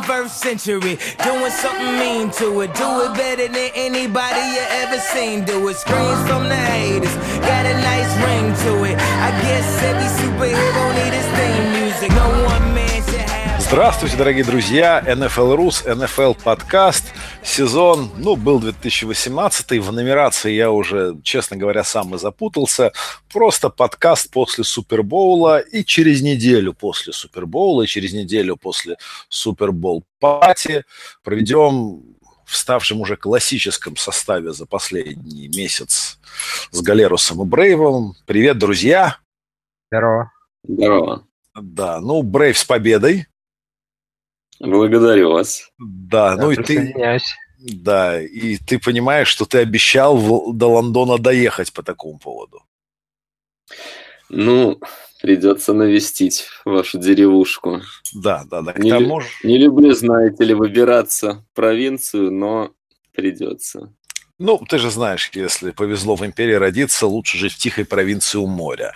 21st century. Doing something mean to it. Do it better than anybody you ever seen. Do it. Screams from the haters. Got a nice ring to it. I guess every superhero need his theme music. No one man should have. Здравствуйте, дорогие друзья! NFL Рус, NFL подкаст. Сезон, ну, был 2018 в нумерации я уже, честно говоря, сам и запутался. Просто подкаст после Супербоула и через неделю после Супербоула, и через неделю после Супербол пати проведем в ставшем уже классическом составе за последний месяц с Галерусом и Брейвом. Привет, друзья! Здорово. Здорово. Да, ну, Брейв с победой. Благодарю вас. Да, ну и ты... Да, и ты понимаешь, что ты обещал в- до Лондона доехать по такому поводу. Ну, придется навестить вашу деревушку. Да, да, да. К Не, тому же... не люблю, знаете ли, выбираться в провинцию, но придется. Ну, ты же знаешь, если повезло в империи родиться, лучше жить в тихой провинции у моря.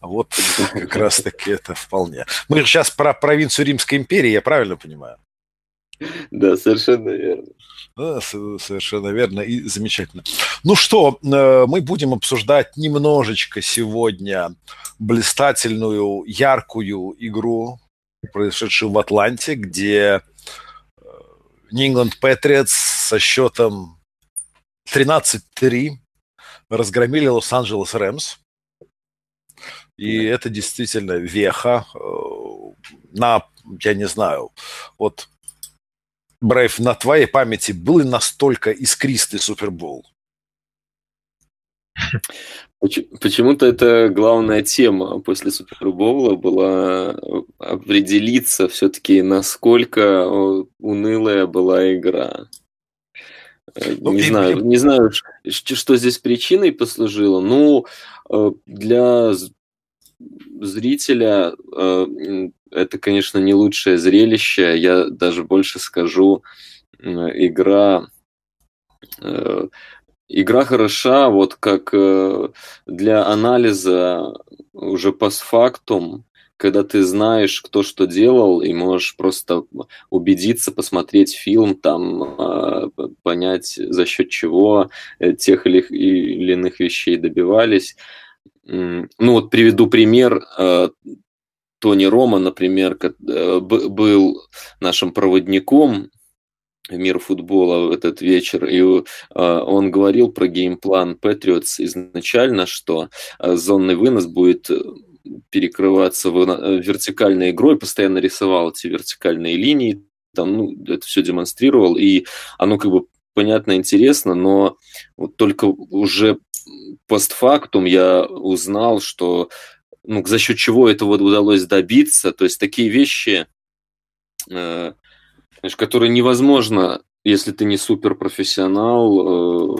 Вот как раз-таки это вполне. Мы же сейчас про провинцию Римской империи, я правильно понимаю? Да, совершенно верно. Да, совершенно верно и замечательно. Ну что, э, мы будем обсуждать немножечко сегодня блистательную, яркую игру, произошедшую в Атланте, где э, New England Patriots со счетом 13-3 разгромили Лос-Анджелес Рэмс. И это действительно веха э, на, я не знаю, вот Брейв, на твоей памяти был ли настолько искристый Супербол? Поч- Почему-то это главная тема после Супербоула была э, определиться все-таки, насколько э, унылая была игра. Э, Ну, Не и- знаю, не знаю, что здесь причиной послужило. Ну, для зрителя э, это, конечно, не лучшее зрелище. Я даже больше скажу, игра э, игра хороша, вот как э, для анализа уже постфактум, когда ты знаешь, кто что делал, и можешь просто убедиться, посмотреть фильм, там п- понять, за счет чего тех или иных вещей добивались. Ну вот приведу пример. э, Тони Рома, например, э, был нашим проводником в мир футбола в этот вечер, и э, он говорил про геймплан Patriots изначально, что зонный вынос будет перекрываться вертикальной игрой, постоянно рисовал эти вертикальные линии, там, ну, это все демонстрировал, и оно как бы понятно, интересно, но вот только уже постфактум я узнал, что ну, за счет чего это вот удалось добиться, то есть такие вещи, э, знаешь, которые невозможно, если ты не суперпрофессионал, э,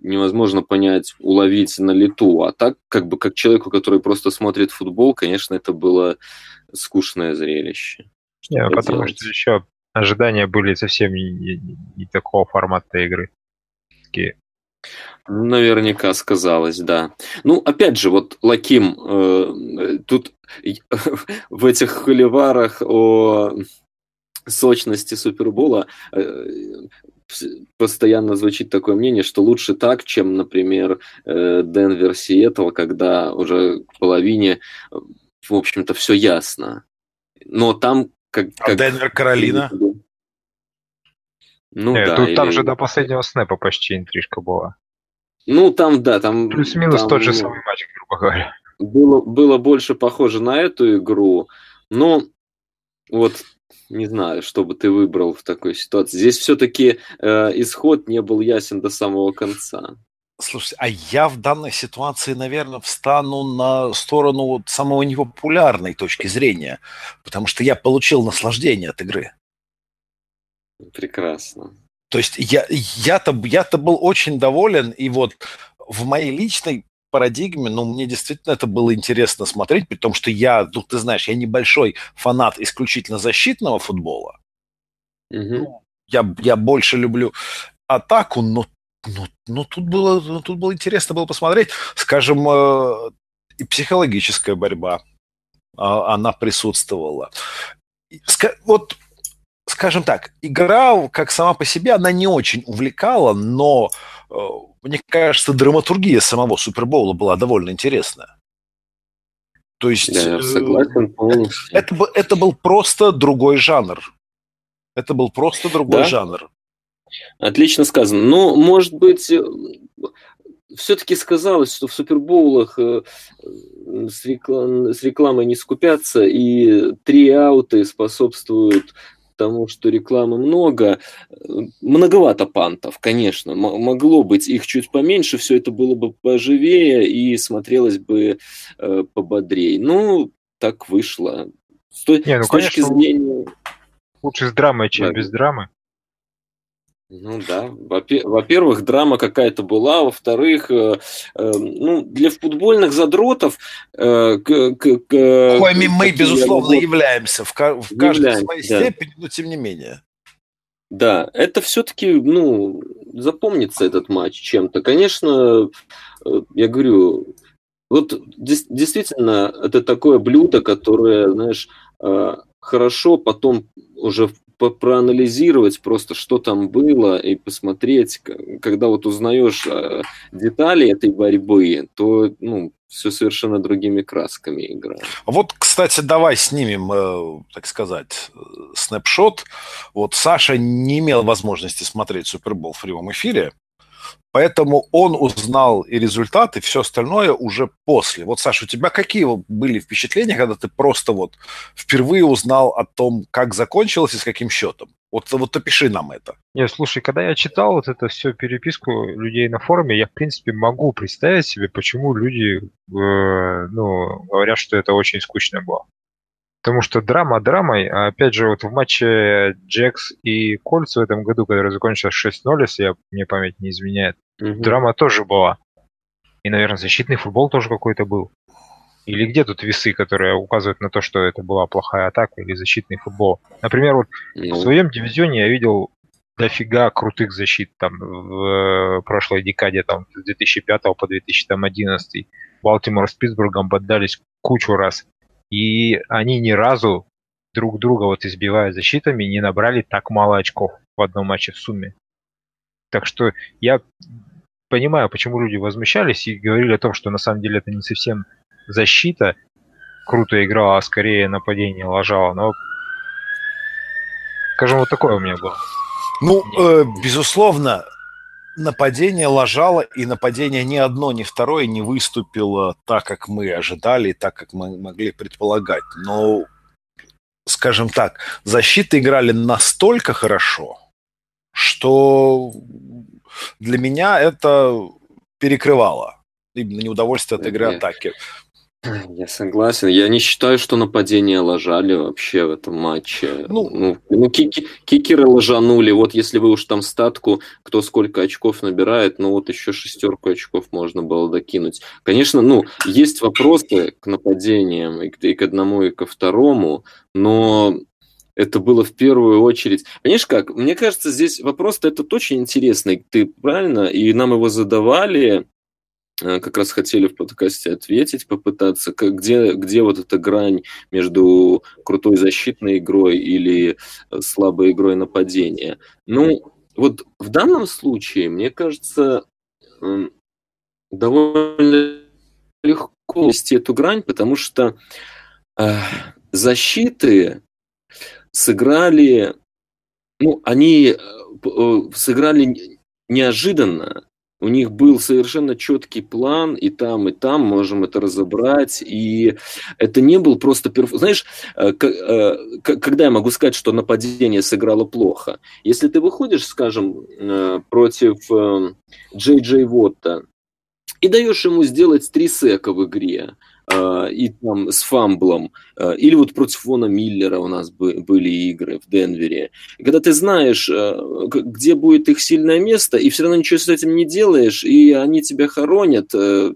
невозможно понять, уловить на лету. А так, как бы, как человеку, который просто смотрит футбол, конечно, это было скучное зрелище. Что Не, потому поделать? что еще ожидания были совсем не, не- не такого формата игры. Такие, Наверняка сказалось, да. Ну, опять же, вот Лаким, э, тут и- в этих холиварах о сочности Супербола э, постоянно звучит такое мнение, что лучше так, чем, например, э, Денвер Сиэтл, когда уже к половине, э, в общем-то, все ясно. Но там как... А как- Денвер, Каролина? Ну Не, да. тут там или- же до последнего снэпа почти интрижка была. Ну, там, да, там... Плюс-минус там, тот же самый матч, грубо говоря. было, было больше похоже на эту игру, но вот не знаю, что бы ты выбрал в такой ситуации. Здесь все-таки исход не был ясен до самого конца. Слушайте, а я в данной ситуации, наверное, встану на сторону вот самого непопулярной точки зрения, потому что я получил наслаждение от игры. Прекрасно. То есть я, я-то, я-то был очень доволен, и вот в моей личной парадигме, ну, мне действительно это было интересно смотреть, при том, что я, ну, ты знаешь, я небольшой фанат исключительно защитного футбола. Мгм. Я, я больше люблю атаку, но, но, но тут, было, ну, тут было интересно было посмотреть. Скажем, э, и психологическая борьба, а, она присутствовала. Ска- Вот скажем так, игра как сама по себе, она не очень увлекала, но э, мне кажется, драматургия самого Супербоула была довольно интересная. То есть я э, согласен полностью. это, это был просто другой жанр. Это был просто другой Да? жанр. Отлично сказано. Ну, может быть, все-таки сказалось, что в супербоулах э, с, реклам- с рекламой не скупятся, и три ауты способствуют тому, что рекламы много. Э, Многовато пантов, конечно. Могло быть их чуть поменьше, все это было бы поживее и смотрелось бы э, пободрее. Ну, так вышло. С, Не, ну, с точки конечно, зрения... Лучше с драмой, чем Да. без драмы. Ну да, Во-пе- во-первых, драма какая-то была, во-вторых, э, э, ну, для футбольных задротов... э, к- к- к- Коими мы, безусловно, я- являемся в, ка- в каждой Являемся, своей да. степени, но тем не менее. Да, это все-таки, ну, запомнится этот матч чем-то. Конечно, э, я говорю, вот действительно, это такое блюдо, которое, знаешь, э, хорошо потом уже проанализировать просто, что там было, и посмотреть, когда вот узнаешь э, детали этой борьбы, то, ну, все совершенно другими красками играет. Вот, кстати, давай снимем, э, так сказать, э, снапшот. Вот Саша не имел возможности смотреть Супербол в прямом эфире, поэтому он узнал и результаты, все остальное уже после. Вот, Саша, у тебя какие были впечатления, когда ты просто вот впервые узнал о том, как закончилось и с каким счетом? Вот, вот опиши нам это. Не, слушай, когда я читал вот эту всю переписку людей на форуме, я, в принципе, могу представить себе, почему люди, э, ну, говорят, что это очень скучно было. Потому что драма драмой, а опять же, вот в матче Джекс и Кольц в этом году, который закончился 6-0, если я, мне память не изменяет, Мгм. драма тоже была. И, наверное, защитный футбол тоже какой-то был. Или где тут весы, которые указывают на то, что это была плохая атака или защитный футбол? Например, вот в Ну, своем дивизионе я видел дофига крутых защит там в э, прошлой декаде, там с 2005 по 2011. Балтимор с Питтсбургом поддались кучу раз. И они ни разу друг друга вот избивая защитами не набрали так мало очков в одном матче в сумме. Так что я понимаю, почему люди возмущались и говорили о том, что на самом деле это не совсем защита круто играла, а скорее нападение лажало. Но, скажем, вот такое у меня было. Ну, э, безусловно, нападение лажало, и нападение ни одно, ни второе не выступило так, как мы ожидали, так, как мы могли предполагать. Но, скажем так, защиты играли настолько хорошо, что для меня это перекрывало именно неудовольствие от игры атаки. Я согласен. Я не считаю, что нападения лажали вообще в этом матче. Ну- Ну, ну, кики- кикеры ложанули. Вот если вы уж там статку, кто сколько очков набирает, ну вот еще шестерку очков можно было докинуть. Конечно, ну, есть вопросы к нападениям и к, и к одному, и ко второму, но это было в первую очередь. Понимаешь как? Мне кажется, здесь вопрос-то этот очень интересный. Ты правильно? И нам его задавали как раз хотели в подкасте ответить, попытаться, где, где вот эта грань между крутой защитной игрой или э, слабой игрой нападения. Ну, вот в данном случае, мне кажется, м, довольно легко вести эту грань, потому что э, защиты сыграли, ну, они э, э, сыграли не- неожиданно, у них был совершенно четкий план, и там, и там можем это разобрать. И это не был просто... перф- Знаешь, э, э, когда я могу сказать, что нападение сыграло плохо? Если ты выходишь, скажем, э, против Джей Джей Вотта и даешь ему сделать три сека в игре, и там с фамблом, э, или вот против Вона Миллера у нас бы- были игры в Денвере, когда ты знаешь, к- где будет их сильное место, и все равно ничего с этим не делаешь, и они тебя хоронят, э,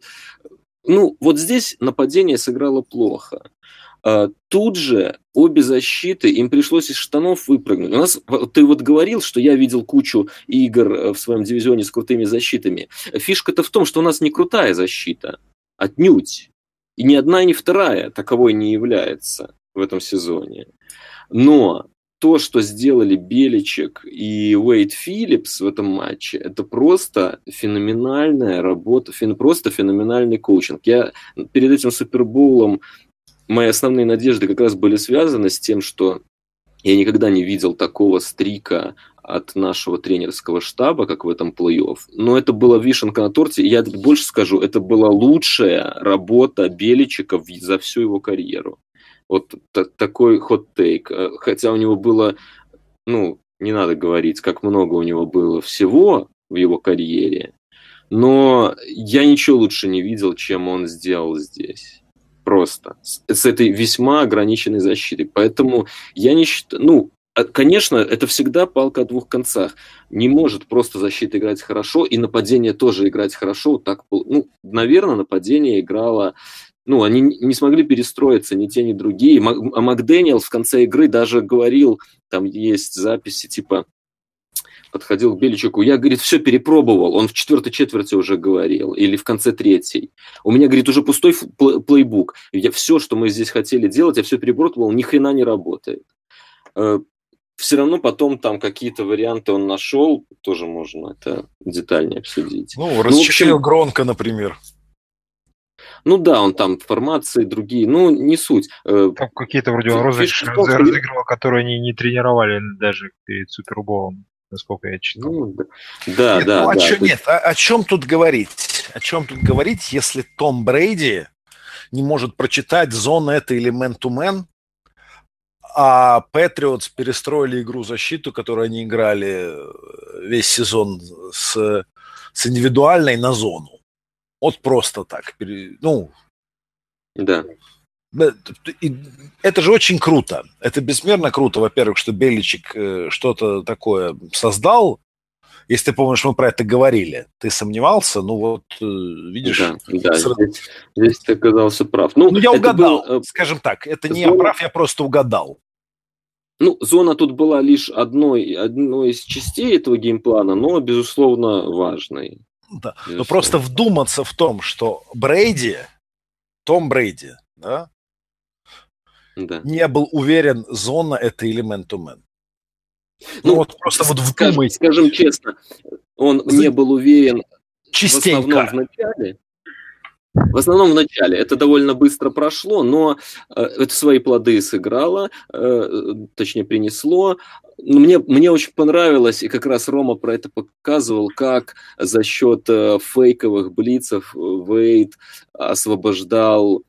ну, вот здесь нападение сыграло плохо. А, Тут же обе защиты, им пришлось из штанов выпрыгнуть. У нас, ты вот говорил, что я видел кучу игр э, в своем дивизионе с крутыми защитами. Фишка-то в том, что у нас не крутая защита, отнюдь. И ни одна, ни вторая таковой не является в этом сезоне. Но то, что сделали Беличек и Уэйд Филлипс в этом матче, это просто феноменальная работа, фен, просто феноменальный коучинг. Я перед этим Супербоулом мои основные надежды как раз были связаны с тем, что я никогда не видел такого стрика от нашего тренерского штаба, как в этом плей-офф. Но это была вишенка на торте. Я больше скажу, это была лучшая работа Беличика за всю его карьеру. Вот такой хот-тейк. Э, хотя у него было, ну, не надо говорить, как много у него было всего в его карьере. Но я ничего лучше не видел, чем он сделал здесь. Просто. С, с этой весьма ограниченной защитой. Поэтому я не считаю... Ну, конечно, это всегда палка о двух концах. Не может просто защита играть хорошо, и нападение тоже играть хорошо. Так, ну, наверное, нападение играло ну, они не смогли перестроиться ни те, ни другие. А Макдэниел в конце игры даже говорил, там есть записи, типа, подходил к Беличику, я, говорит, все перепробовал, он в четвертой четверти уже говорил, или в конце третьей. У меня, говорит, уже пустой плейбук, я все, что мы здесь хотели делать, я все перепробовал, ни хрена не работает. Все равно потом там какие-то варианты он нашел, тоже можно это детальнее обсудить. Ну, расчехлил ну, общем... Гронка, например. Ну да, он там формации другие, ну не суть. Э, там какие-то вроде он розыгрыши разыгрывал, которые они не тренировали даже перед Суперболом, насколько я читал. Ну, да, нет, да, ну, а да. Чё, Нет, о, о чем тут говорить? О чем тут говорить, если Том Брейди не может прочитать зона это или man-to-man, а Патриотс перестроили игру защиту, которую они играли э, весь сезон с, с индивидуальной на зону. Вот просто так. Ну, да. Это же очень круто. Это безмерно круто, во-первых, что Беличик э, что-то такое создал. Если ты помнишь, мы про это говорили. Ты сомневался, ну вот, э, видишь... Да, да сразу... здесь, здесь ты оказался прав. Ну, ну я угадал, был, скажем так. Это не зона... я прав, я просто угадал. Ну, зона тут была лишь одной, одной из частей этого геймплана, но, безусловно, важной. Да. Но просто вдуматься в том, что Брейди, Том Брейди, да, да. не был уверен, зона это или man-to-man. Ну, ну вот просто вот вдумайтесь. Скажем, скажем честно, он не был уверен Частенько. в основном в начале. В основном в начале. Это довольно быстро прошло, но э, это свои плоды сыграло, э, точнее принесло. Мне, мне очень понравилось, и как раз Рома про это показывал, как за счет э, фейковых блицев Вейд освобождал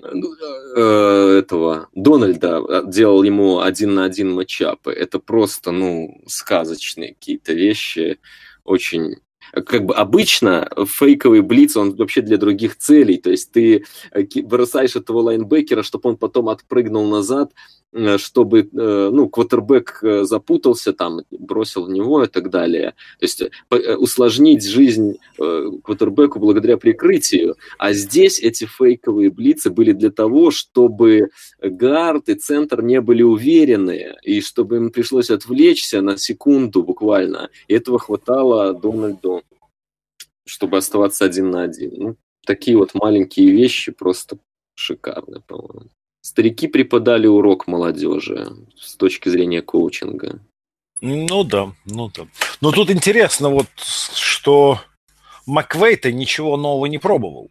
этого Дональда, делал ему один на один матчапы. Это просто, ну, сказочные какие-то вещи, очень как бы обычно фейковый блиц, он вообще для других целей, то есть ты э, бросаешь этого лайнбекера, чтобы он потом отпрыгнул назад, Э, чтобы, э, ну, квотербек э, запутался, там, бросил в него и так далее. То есть усложнить жизнь квотербеку благодаря прикрытию. А здесь эти фейковые блицы были для того, чтобы гард и центр не были уверены, и чтобы им пришлось отвлечься на секунду буквально. И этого хватало Дональду, чтобы оставаться один на один. Ну, такие вот маленькие вещи просто шикарные, по-моему старики преподали урок молодежи с точки зрения коучинга. Ну да, ну да. Но тут интересно вот, что Маквей-то ничего нового не пробовал.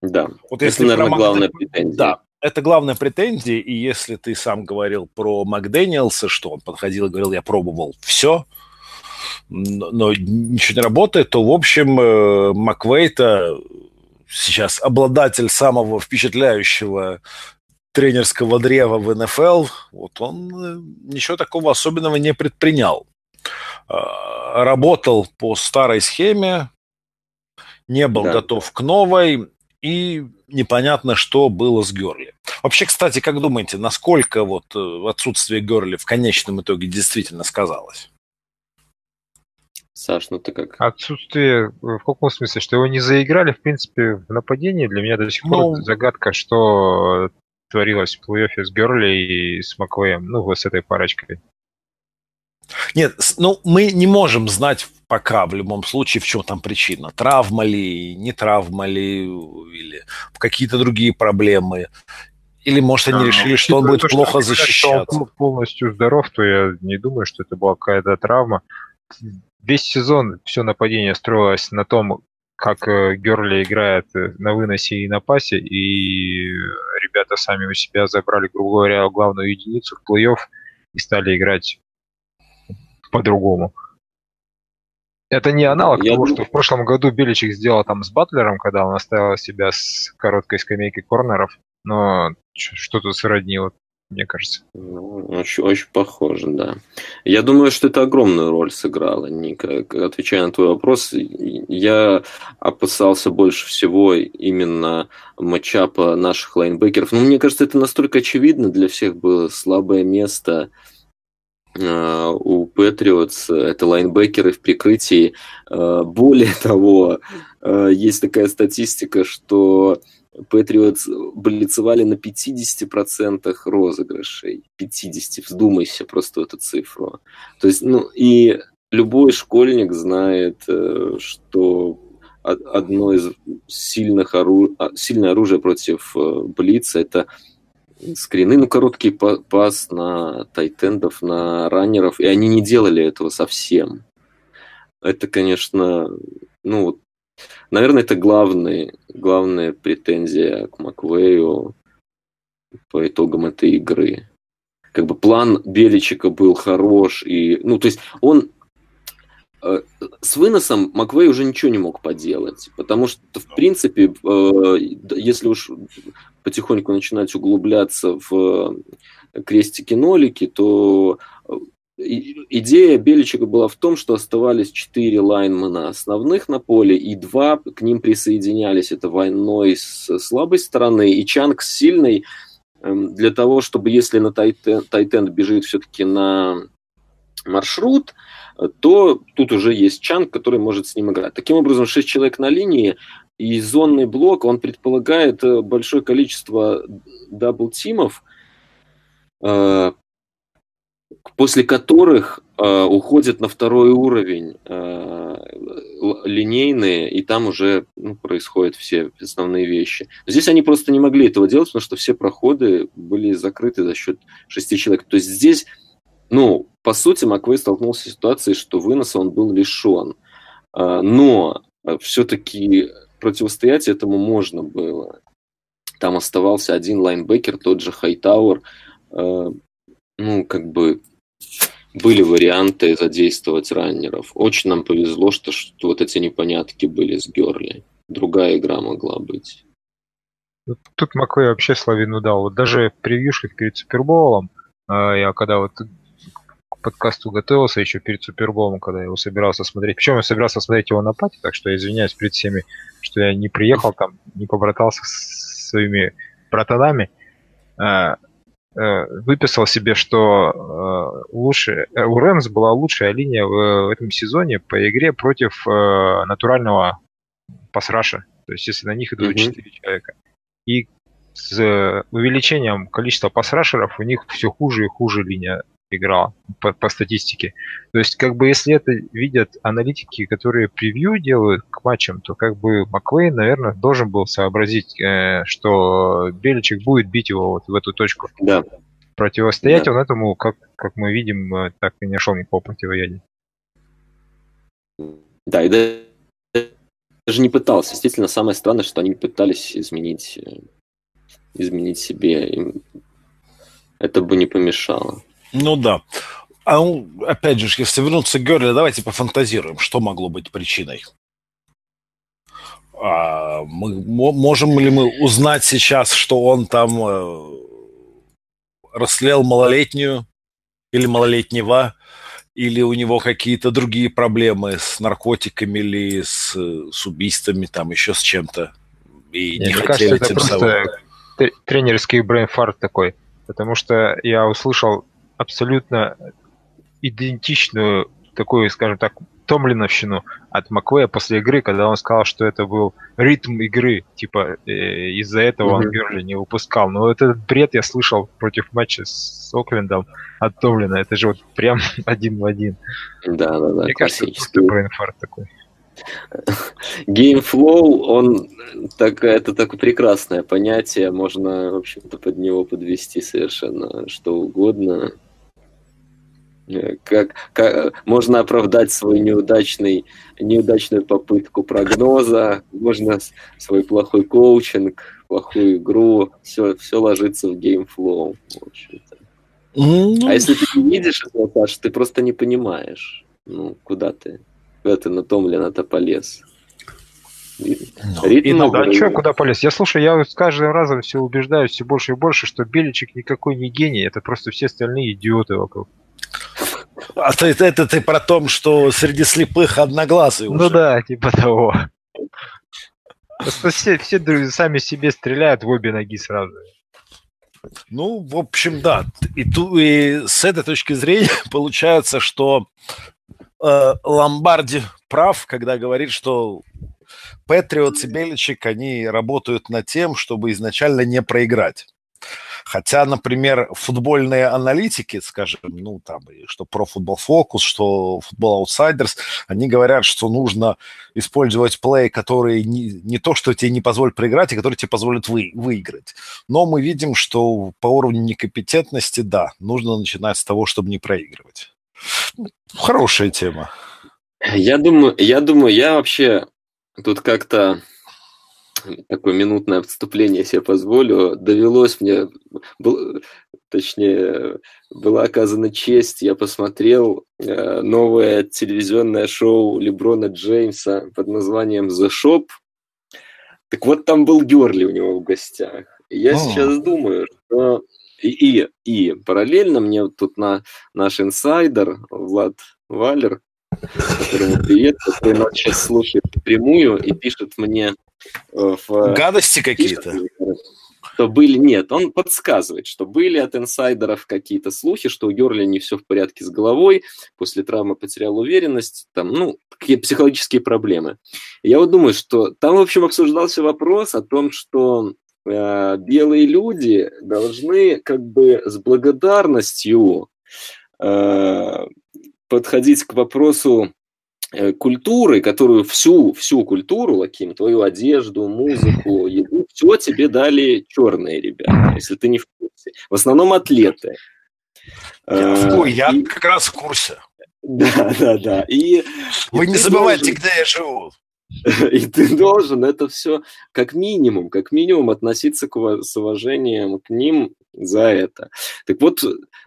Да, вот это, если наверное, главная претензия. Да, это главная претензия, и если ты сам говорил про Макдэниелса, что он подходил и говорил, я пробовал все, но ничего не работает, то, в общем, э, Маквейта сейчас обладатель самого впечатляющего тренерского древа в НФЛ, вот он э, ничего такого особенного не предпринял. А, работал по старой схеме, не был да. готов к новой, и непонятно, что было с Герли. Вообще, кстати, как думаете, насколько вот э, отсутствие Герли в конечном итоге действительно сказалось? Саш, ну ты как? Отсутствие, в каком смысле? Что его не заиграли, в принципе, в нападении для меня до сих пор ну... загадка, что творилось в плей-оффе с Герли и с Маквеем, ну, вот с этой парочкой. Нет, ну, мы не можем знать пока в любом случае, в чем там причина. Травма ли, не травма ли, или какие-то другие проблемы. Или, может, они а, решили, что он будет то, плохо что защищаться? Что он полностью здоров, то я не думаю, что это была какая-то травма. Весь сезон все нападение строилось на том, как э, Герли играет э, на выносе и на пасе, и ребята сами у себя забрали, грубо говоря, главную единицу в плей-офф и стали играть по-другому. Это не аналог Я того, думаю... что в прошлом году Беличик сделал там с Батлером, когда он оставил себя с короткой скамейки корнеров, но что-то сродни вот мне кажется. Ну, очень, очень похоже, да. Я думаю, что это огромную роль сыграло, Ника. Отвечая на твой вопрос, я опасался больше всего именно матчапа наших лайнбекеров. Но ну, мне кажется, это настолько очевидно для всех было слабое место э, у Патриотс, это лайнбекеры в прикрытии. Э, более того, э, есть такая статистика, что Патриотс блицевали на 50% розыгрышей. 50, вздумайся просто эту цифру. То есть, ну, и любой школьник знает, э, что одно из сильных ору... А, сильное оружие против э, Блица это скрины, ну, короткий пас на тайтендов, на раннеров, и они не делали этого совсем. Это, конечно, ну, вот Наверное, это главный, главная претензия к Маквею по итогам этой игры. Как бы план Беличика был хорош, и, ну, то есть он э, с выносом Маквей уже ничего не мог поделать, потому что, в принципе, э, если уж потихоньку начинать углубляться в крестики-нолики, то идея Беличика была в том, что оставались четыре лайнмена основных на поле, и два к ним присоединялись. Это Вайной с слабой стороны и Чанг с сильной, эм, для того, чтобы если на tight end бежит все-таки на маршрут, то тут уже есть Чанг, который может с ним играть. Таким образом, шесть человек на линии, и зонный блок, он предполагает э, большое количество double team ов, э, после которых э, уходят на второй уровень э, линейные, и там уже ну, происходят все основные вещи. Здесь они просто не могли этого делать, потому что все проходы были закрыты за счет шести человек. То есть здесь, ну, по сути, Маквей столкнулся с ситуацией, что выноса он был лишен. Э, но все-таки противостоять этому можно было. Там оставался один лайнбекер, тот же Хайтауэр. Ну, как бы были варианты задействовать раннеров. Очень нам повезло, что, что вот эти непонятки были с Герли. Другая игра могла быть. Тут Маквей вообще славину дал. Вот даже в превьюшках перед Суперболом, а, я когда вот к подкасту готовился еще перед Суперболом, когда я его собирался смотреть. Причем я собирался смотреть его на пати, так что я извиняюсь перед всеми, что я не приехал там, не побратался с своими братанами. Э, выписал себе, что э, лучше, э, у Рэмс была лучшая линия в, в этом сезоне по игре против натурального пасраша. То есть если на них идут mm-hmm. 4 человека. И с увеличением количества пасрашеров у них все хуже и хуже линия играла по, по статистике. То есть, как бы, если это видят аналитики, которые превью делают к матчам, то как бы Маквей, наверное, должен был сообразить, э, что Беличек будет бить его вот в эту точку. Да. Противостоять да. он этому, как, как мы видим, э, так и не нашел никакого противоядия. Да, и даже не пытался. Действительно, самое странное, что они пытались изменить, э, изменить себе. Им это бы не помешало. Ну да. А опять же, если вернуться к Герли, давайте пофантазируем, что могло быть причиной. А, мы, можем ли мы узнать сейчас, что он там э, расслел малолетнюю или малолетнего, или у него какие-то другие проблемы с наркотиками или с, с убийствами, там еще с чем-то. И Мне не кажется, это просто тренерский брейнфарт такой. Потому что я услышал абсолютно идентичную такую, скажем так, томлиновщину от Маквея после игры, когда он сказал, что это был ритм игры, типа э, из-за этого mm-hmm. он Герли не выпускал. Но вот этот бред я слышал против матча с Оклендом от Томлина. Это же вот прям один в один. Да, да, да. Мне кажется, просто brain fart такой. Game flow, он так, это такое прекрасное понятие, можно, в общем-то, под него подвести совершенно что угодно. Как, как можно оправдать свой неудачный, неудачную попытку прогноза, можно свой плохой коучинг, плохую игру, все, все ложится в game flow, в общем-то. А если ты не видишь этого, Паш, ты просто не понимаешь, ну, куда ты, куда ты на Томлина-то полез. Ну, Ритм ну, да, что, куда полез? Я слушаю, я с каждым разом все убеждаюсь все больше и больше, что Беличек никакой не гений, это просто все остальные идиоты вокруг. А то это, ты про том, что среди слепых одноглазый Ну да, типа того. Просто все, все сами себе стреляют в обе ноги сразу. Ну, в общем, да. И, ту, и с этой точки зрения получается, что э, Ломбарди прав, когда говорит, что Патриотс и Беличек, они работают над тем, чтобы изначально не проиграть. Хотя, например, футбольные аналитики, скажем, ну, там, что про футбол фокус, что футбол аутсайдерс, они говорят, что нужно использовать плей, которые не, не то, что тебе не позволят проиграть, а которые тебе позволят вы, выиграть. Но мы видим, что по уровню некомпетентности, да, нужно начинать с того, чтобы не проигрывать. Хорошая тема. Я думаю, я думаю, я вообще тут как-то такое минутное отступление себе позволю. Довелось мне, был, точнее, была оказана честь, я посмотрел э, новое телевизионное шоу Леброна Джеймса под названием «The Shop». Так вот, там был Герли у него в гостях. И я О. сейчас думаю, что... И, и, и параллельно мне тут на наш инсайдер Влад Валер которому привет, который нас сейчас слушает прямую и пишет мне в... Гадости какие-то? Что были, нет, он подсказывает, что были от инсайдеров какие-то слухи, что у Герли не все в порядке с головой, после травмы потерял уверенность, там, ну, какие психологические проблемы. Я вот думаю, что там, в общем, обсуждался вопрос о том, что э, белые люди должны как бы с благодарностью э, подходить к вопросу Э, культуры, которую всю, всю культуру, Лаким, твою одежду, музыку, еду, все тебе дали черные ребята, если ты не в курсе. В основном атлеты. Я, э, я и... как раз в курсе. Да, да, да. И, Вы и не забывайте, должен... где я живу. И ты должен это все как минимум, как минимум относиться к, с уважением к ним за это. Так вот,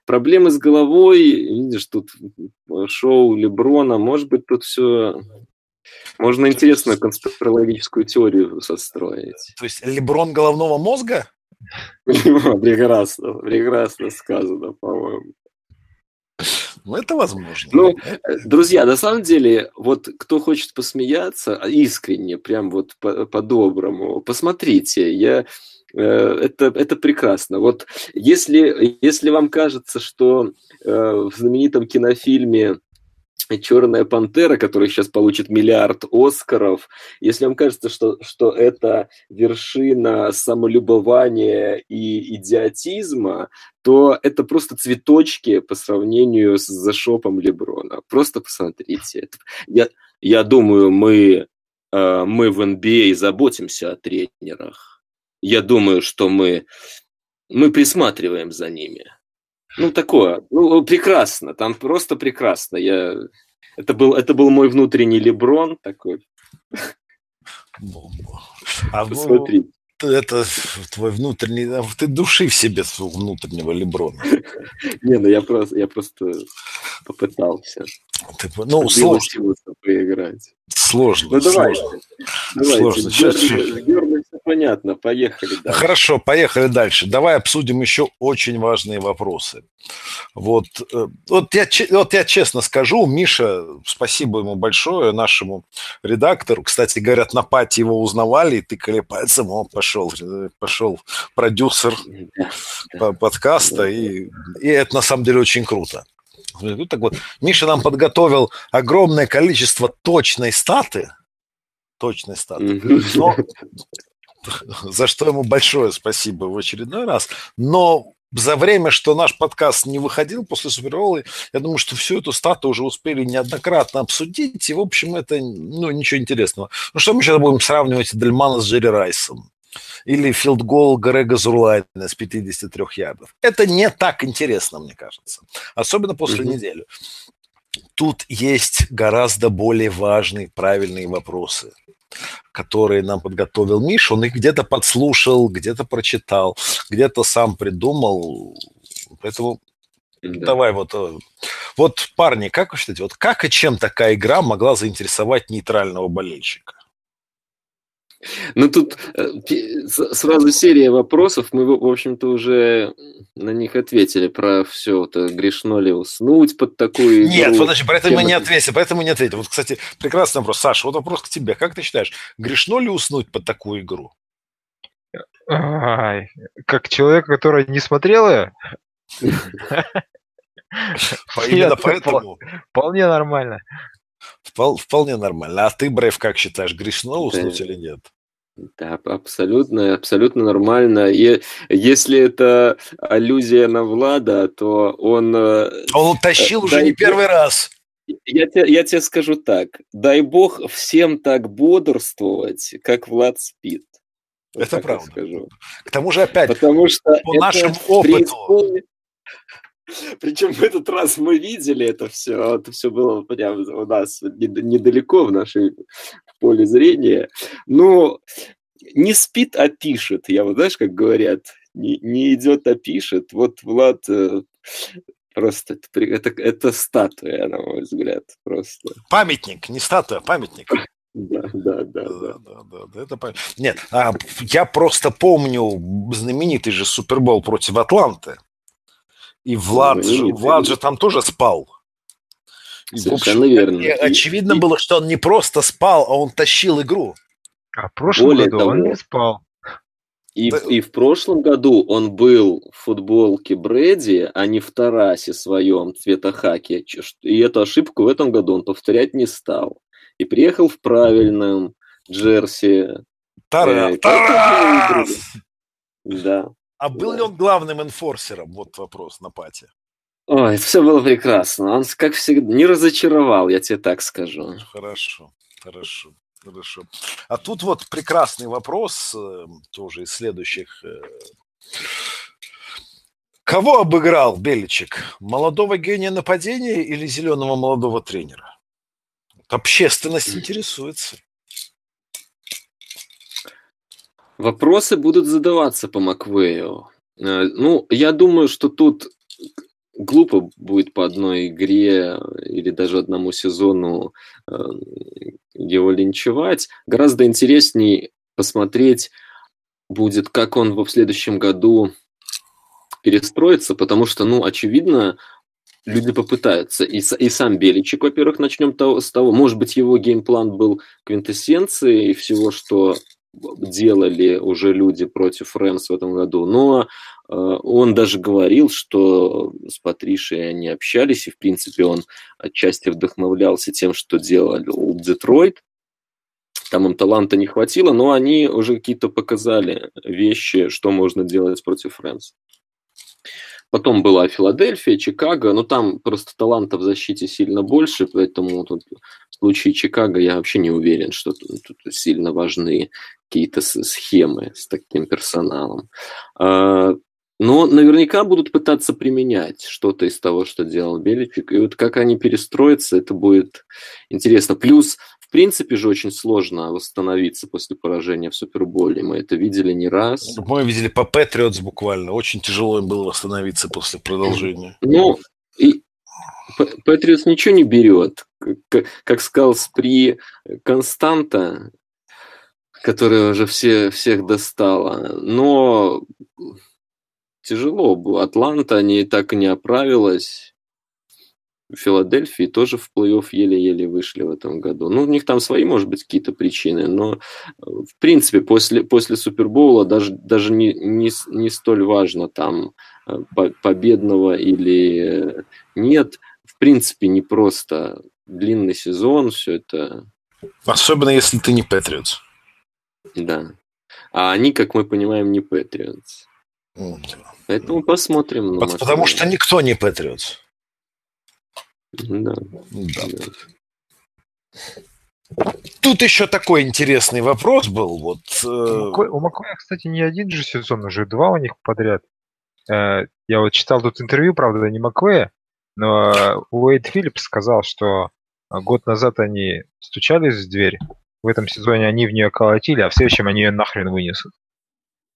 проблемы с головой, видишь, тут шоу Леброна, может быть, тут все... Можно интересную конспирологическую теорию состроить. То есть Леброн головного мозга? Прекрасно, прекрасно сказано, по-моему. Ну, это возможно. Ну, друзья, на самом деле, вот кто хочет посмеяться, искренне, прям вот по-доброму, посмотрите, я Э, это, это прекрасно. Вот если, если вам кажется, что э, в знаменитом кинофильме Черная пантера, который сейчас получит миллиард Оскаров, если вам кажется, что, что это вершина самолюбования и идиотизма, то это просто цветочки по сравнению с зашопом Леброна. Просто посмотрите. Я, я думаю, мы, э, мы в NBA заботимся о тренерах я думаю, что мы, мы присматриваем за ними. Ну, такое, ну, прекрасно, там просто прекрасно. Я, это, был, это был мой внутренний Леброн такой. А Посмотри. Это твой внутренний... А ты души в себе своего внутреннего Леброна. Не, ну я просто, я просто попытался. Ты, ну, сложно. Поиграть. Сложно. Ну. Давайте. Сложно. Сейчас, понятно, поехали дальше. Хорошо, поехали дальше. Давай обсудим еще очень важные вопросы. Вот, э, вот, я, вот я честно скажу, Миша, спасибо ему большое, нашему редактору. Кстати, говорят, на пати его узнавали, и тыкали пальцем, он пошел, пошел продюсер подкаста, и, и это на самом деле очень круто. Ну, так вот, Миша нам подготовил огромное количество точной статы, точной статы, но за что ему большое спасибо в очередной раз. Но за время, что наш подкаст не выходил после Супербола, я думаю, что всю эту стату уже успели неоднократно обсудить, и, в общем, это, ну, ничего интересного. Ну, что мы сейчас будем сравнивать Эдельмана с Джерри Райсом? Или field goal Грега Зурлайна с 53 ярдов. Это не так интересно, мне кажется. Особенно после mm-hmm. недели. Тут есть гораздо более важные, правильные вопросы которые нам подготовил Миша, он их где-то подслушал, где-то прочитал, где-то сам придумал. Поэтому да. давай вот... Э, вот, парни, как вы считаете, вот как и чем такая игра могла заинтересовать нейтрального болельщика? Ну, тут э, сразу серия вопросов. Мы, в общем-то, уже на них ответили про все. Это грешно ли уснуть под такую игру? Нет, подожди, поэтому мы не ответили. Поэтому не ответили. Вот, кстати, прекрасный вопрос. Саша, вот вопрос к тебе. Как ты считаешь, грешно ли уснуть под такую игру? Ай, как человек, который не смотрел ее? Именно поэтому? Вполне нормально. Вполне нормально. А ты, Брейв, как считаешь, грешно уснуть да. или нет? Да, абсолютно, абсолютно нормально. И если это аллюзия на Влада, то он... Э, он тащил уже не первый раз. Я тебе, я тебе скажу так. Дай бог всем так бодрствовать, как Влад спит. Вот это правда. Скажу. К тому же опять, Потому что по нашему опыту... Причем в этот раз мы видели это все, это все было прямо у нас недалеко в нашей поле зрения. Но не спит, а пишет. Я вот, знаешь, как говорят, не, не идет, а пишет. Вот Влад э, просто это, это, это статуя, на мой взгляд, просто. Памятник, не статуя, памятник. Да, да, да, да. да, да, да это. Нет, а, я просто помню знаменитый же Супербол против Атланты. И Влад, же, Влад же там тоже спал. Совершенно общем, верно. И, очевидно и, было, что он не просто спал, а он тащил игру. А в прошлом Более году того, он не спал. И, да. и в прошлом году он был в футболке Брэди, а не в Тарасе своем цвета хаки. И эту ошибку в этом году он повторять не стал. И приехал в правильном джерси. Тара, э, Тарас! Да. А был ли он главным энфорсером? Вот вопрос на пати. Ой, это все было прекрасно. Он, как всегда, не разочаровал, я тебе так скажу. Хорошо, хорошо, хорошо. А тут вот прекрасный вопрос, э, тоже из следующих. Э, кого обыграл Беличек? Молодого гения нападения или зеленого молодого тренера? Общественность интересуется. Вопросы будут задаваться по Маквею. Э, ну, я думаю, что тут глупо будет по одной игре или даже одному сезону э, его линчевать. Гораздо интереснее посмотреть будет, как он в следующем году перестроится, потому что, ну, очевидно, люди попытаются. И, и сам Беличек, во-первых, начнем того, с того, может быть, его геймплан был квинтэссенцией всего, что делали уже люди против Рэмс в этом году, но э, он даже говорил, что с Патришей они общались, и, в принципе, он отчасти вдохновлялся тем, что делали у Детройт. Там им таланта не хватило, но они уже какие-то показали вещи, что можно делать против Рэмс. Потом была Филадельфия, Чикаго, но там просто таланта в защите сильно больше, поэтому тут в случае Чикаго я вообще не уверен, что тут, тут сильно важны какие-то схемы с таким персоналом. А, но наверняка будут пытаться применять что-то из того, что делал Беличик. И вот как они перестроятся, это будет интересно. Плюс, в принципе же, очень сложно восстановиться после поражения в Суперболе. Мы это видели не раз. Мы видели по Патриотс буквально. Очень тяжело им было восстановиться после продолжения. Ну, и Патриотс ничего не берет. Как, как сказал Спри Константа, которая уже все, всех достала. Но тяжело было. Атланта не так и не оправилась. Филадельфии тоже в плей-офф еле-еле вышли в этом году. Ну, у них там свои, может быть, какие-то причины, но, в принципе, после, после Супербоула даже, даже не, не, не столь важно там э, победного или нет. В принципе, не просто длинный сезон, все это... Особенно, если ты не Патриотс. Да. А они, как мы понимаем, не Патриотс. Поэтому посмотрим. на Потому, потому что никто не Патриотс. Да. да. Тут еще такой интересный вопрос был. Вот, э... У Маквея, кстати, не один же сезон, уже два у них подряд. Э, я вот читал тут интервью, правда, не Маквея, но Уэйд Филлипс сказал, что год назад они стучались в дверь, в этом сезоне они в нее колотили, а в следующем они ее нахрен вынесут.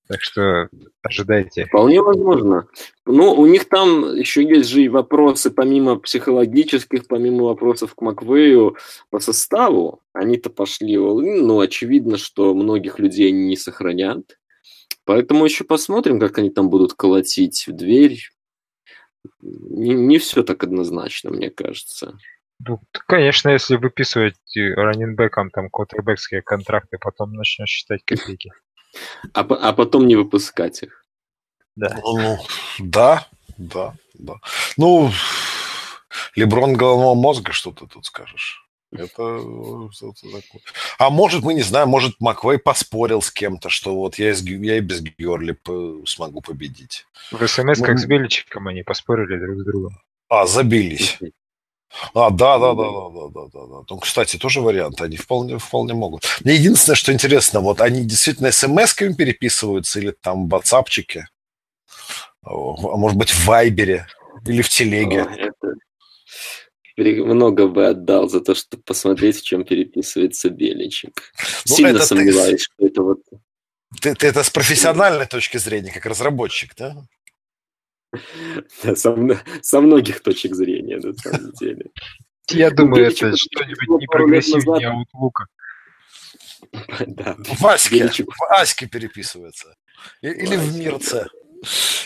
Так что ожидайте. Вполне возможно. Ну, у них там еще есть же и вопросы, помимо психологических, помимо вопросов к Маквею по составу. Они-то пошли но очевидно, что многих людей они не сохранят. Поэтому еще посмотрим, как они там будут колотить в дверь. Не, не все так однозначно, мне кажется. Ну, конечно, если выписывать раненбекам там квотербекские контракты, потом начнешь считать копейки. А, а потом не выпускать их. Да. Ну, да, да, да. Ну, Леброн головного мозга, что ты тут скажешь? Это что-то такое. А может, мы не знаем, может, Маквей поспорил с кем-то, что вот я, из, я и без Георли смогу победить. В СМС, ну, как с Беличиком, они поспорили друг с другом. А, забились. А, да, да, да, да, да, да, да, да. Ну, кстати, тоже вариант, они вполне, вполне могут. Мне единственное, что интересно, вот они действительно смс-ками переписываются или там в WhatsAppчике, а может быть, в Вайбере или в Телеге. Много бы отдал за то, чтобы посмотреть, в чем переписывается Беличик. Ну, Сильно сомневаюсь, ты... что это вот... Ты, ты это с профессиональной точки зрения, как разработчик, да? Со, со многих точек зрения, на самом деле. Я думаю, это что-нибудь не прогрессивнее аутлука. Да. В Аське, в Аське переписывается. Или в Мирце.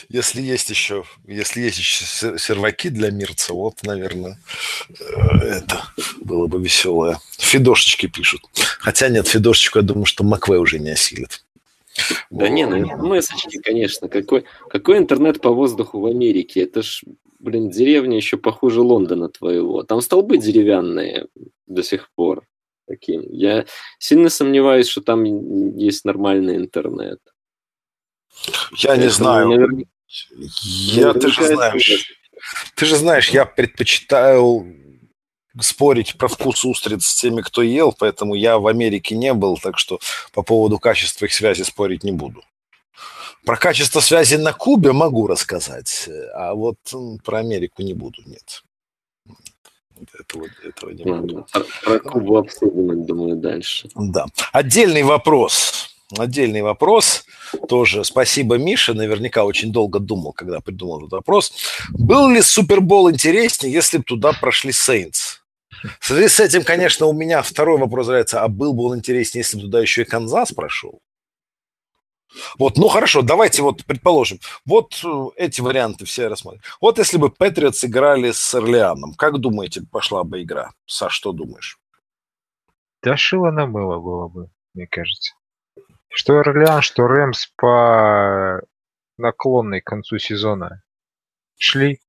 Если есть еще, если есть еще серваки для Мирца, вот, наверное, э, это было бы веселое. Фидошечки пишут. Хотя нет, Фидошечку, я думаю, что Маквей уже не осилит. Да не, ну месседжки, конечно. Какой, какой интернет по воздуху в Америке? Это ж, блин, деревня еще похуже Лондона твоего. Там столбы деревянные до сих пор. Таким. Я сильно сомневаюсь, что там есть нормальный интернет. Я не знаю. Я, ты же знаешь, ты же знаешь, я предпочитаю спорить про вкус устриц с теми, кто ел, поэтому я в Америке не был, так что по поводу качества их связи спорить не буду. Про качество связи на Кубе могу рассказать, а вот про Америку не буду, нет. Этого, этого не буду. Про Кубу обсудим, думаю, дальше. Да. Отдельный вопрос. Отдельный вопрос. Тоже спасибо Мише. Наверняка очень долго думал, когда придумал этот вопрос. Был ли Супербол интереснее, если бы туда прошли Сейнс? В связи с этим, конечно, у меня второй вопрос нравится, а был бы он интереснее, если бы туда еще и Канзас прошел? Вот, ну хорошо, давайте вот предположим, вот э, эти варианты все рассмотрим. Вот если бы Патриотс играли с Орлеаном, как думаете, пошла бы игра? Саш, что думаешь? Да шило на мыло было бы, мне кажется. Что Орлеан, что Рэмс по наклонной к концу сезона шли,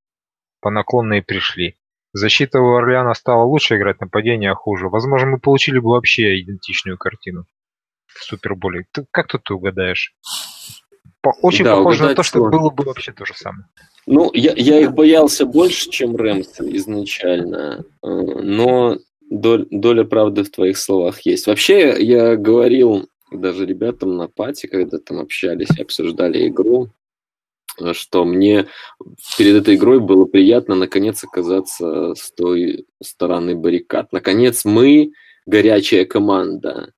по наклонной пришли. Защита у Орлеана стала лучше играть, нападение хуже. Возможно, мы получили бы вообще идентичную картину в Суперболе. Ты, как тут ты угадаешь? Очень да, похоже на то, что сложно. было бы вообще то же самое. Ну, я, я их боялся больше, чем Рэмс изначально, э, но доля, доля правды в твоих словах есть. Вообще, я говорил даже ребятам на пати, когда там общались обсуждали игру, что мне перед этой игрой было приятно наконец оказаться с той стороны баррикад. Наконец мы горячая команда.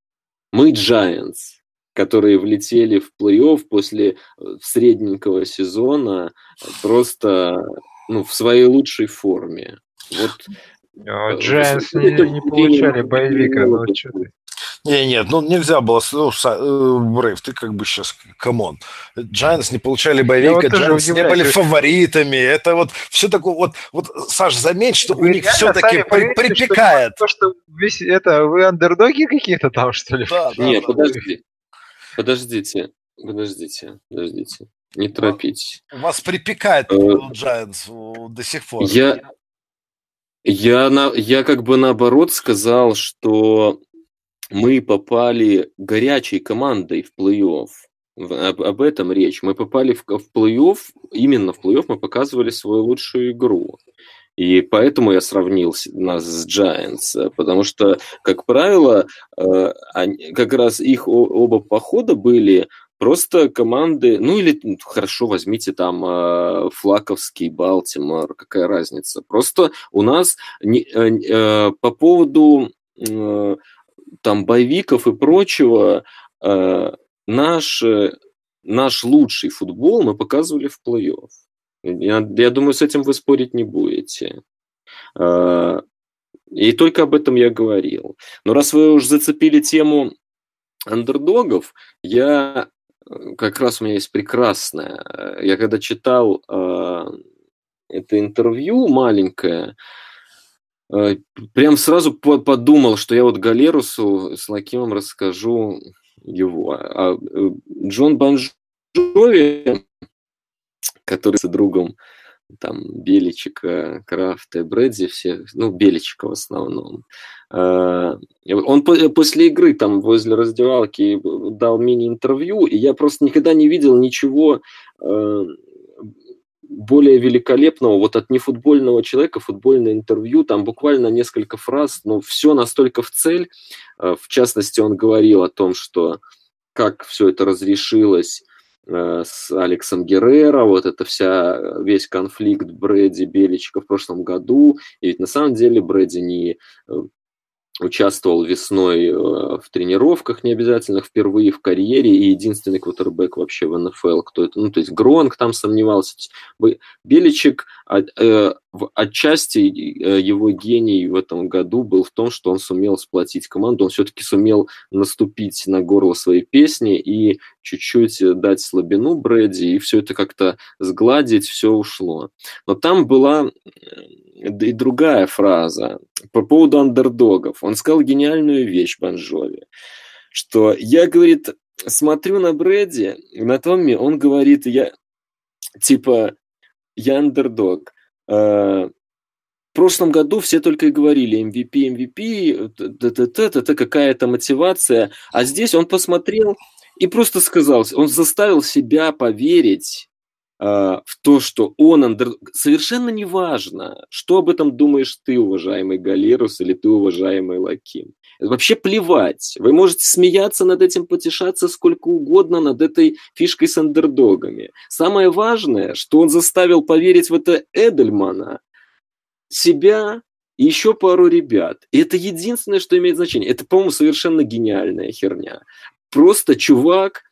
Мы Giants, которые влетели в плей-офф после э, средненького сезона просто ну, в своей лучшей форме. Вот Giants э, не, не получали bye week а, но что ты. Не, нет, ну нельзя было, ну, э, Брейв, ты как бы сейчас, come on. Giants не получали боевика, Giants не были фаворитами, это вот все такое, вот, вот Саш, заметь, что вы у них все-таки при, припекает. Что, то, что весь, это, вы андердоги какие-то там, что ли? Да, да, Нет, да, подожди, подождите, подождите, подождите, не торопитесь. У вас припекает Giants э, до сих пор. Я, я, на, я как бы наоборот сказал, что мы попали горячей командой в плей-офф. Об, об этом речь. Мы попали в, в плей-офф, именно в плей-офф мы показывали свою лучшую игру. И поэтому я сравнил нас с Giants, потому что, как правило, э, как раз их оба похода были просто команды, ну или хорошо, возьмите там э, Флаковский, Балтимор, какая разница. Просто у нас э, по поводу там боевиков и прочего наш, наш лучший футбол мы показывали в плей-офф. Я, я думаю, с этим вы спорить не будете. А, и только об этом я говорил. Но раз вы уже зацепили тему андердогов, я как раз у меня есть прекрасное. Я когда читал э, это интервью маленькое, э, прям сразу по подумал, что я вот Галерусу с Лакимом расскажу его. А, э, Джон Банжови который с другом там Беличика, Крафта, Брэдзи, все, ну, Беличика в основном. А, он после игры там возле раздевалки дал мини-интервью, и я просто никогда не видел ничего более великолепного вот от нефутбольного человека футбольное интервью, там буквально несколько фраз, но все настолько в цель. А, в частности, он говорил о том, что как все это разрешилось, Э, с Алексом Геррера, вот это вся, весь конфликт Брэди Беличка в прошлом году. И ведь на самом деле Брэди не э, участвовал весной э, в тренировках необязательных впервые в карьере и единственный квотербек вообще в НФЛ, кто это, ну, то есть Гронк там сомневался. Беличек э, отчасти э, его гений в этом году был в том, что он сумел сплотить команду, он все-таки сумел наступить на горло своей песни и чуть-чуть дать слабину Брэди, и все это как-то сгладить, все ушло. Но там была и другая фраза по поводу андердогов. Он сказал гениальную вещь Бонжови, что я, говорит, смотрю на Брэди, на Томми, он говорит, я, типа, я андердог. В прошлом году все только и говорили MVP, MVP, это какая-то мотивация, а здесь он посмотрел и просто сказал, он заставил себя поверить в то, что он андер... Совершенно неважно, что об этом думаешь ты, уважаемый Галерус, или ты, уважаемый Лаким. Вообще плевать. Вы можете смеяться над этим, потешаться сколько угодно над этой фишкой с андердогами. Самое важное, что он заставил поверить в это Эдельмана, себя и еще пару ребят. И это единственное, что имеет значение. Это, по-моему, совершенно гениальная херня. Просто чувак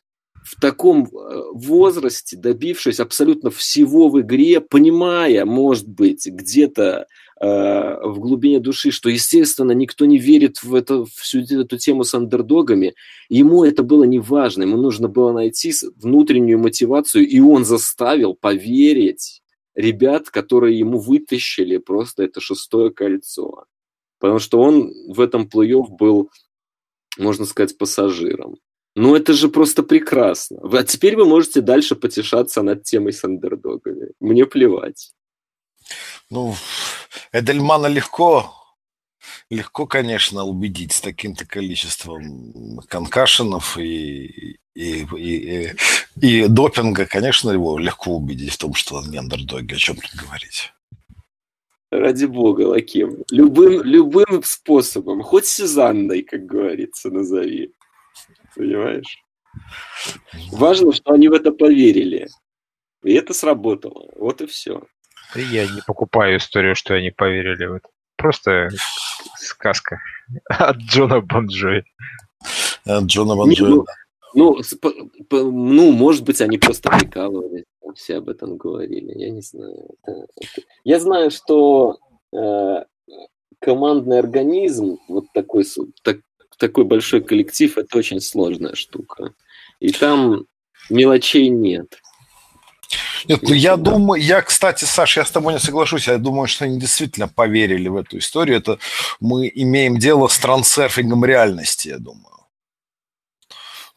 в таком э, возрасте, добившись абсолютно всего в игре, понимая, может быть, где-то э, в глубине души, что, естественно, никто не верит в это, всю эту тему с андердогами, ему это было не важно, ему нужно было найти внутреннюю мотивацию, и он заставил поверить ребят, которые ему вытащили просто это шестое кольцо. Потому что он в этом плей-офф был, можно сказать, пассажиром. Ну, это же просто прекрасно. А теперь вы можете дальше потешаться над темой с андердогами. Мне плевать. Ну, Эдельмана легко, легко, конечно, убедить с таким-то количеством конкашенов и, и, и, и, и допинга. Конечно, его легко убедить в том, что он не андердоги. О чем тут говорить? Ради бога, Лаким. Любым, любым способом. Хоть Сезанной, как говорится, назови. Понимаешь? Важно, что они в это поверили. И это сработало. Вот и все. Я не покупаю историю, что они поверили в это. Просто сказка от Джона Бонджои. От Джона Бонджои, ну, ну, по, по, ну, может быть, они просто прикалывались, все об этом говорили, я не знаю. Я знаю, что э, командный организм, вот такой, так, такой большой коллектив – это очень сложная штука. И там мелочей нет. Нет, ну я думаю, я, кстати, Саш, я с тобой не соглашусь, я думаю, что они действительно поверили в эту историю. Это мы имеем дело с трансерфингом реальности, я думаю.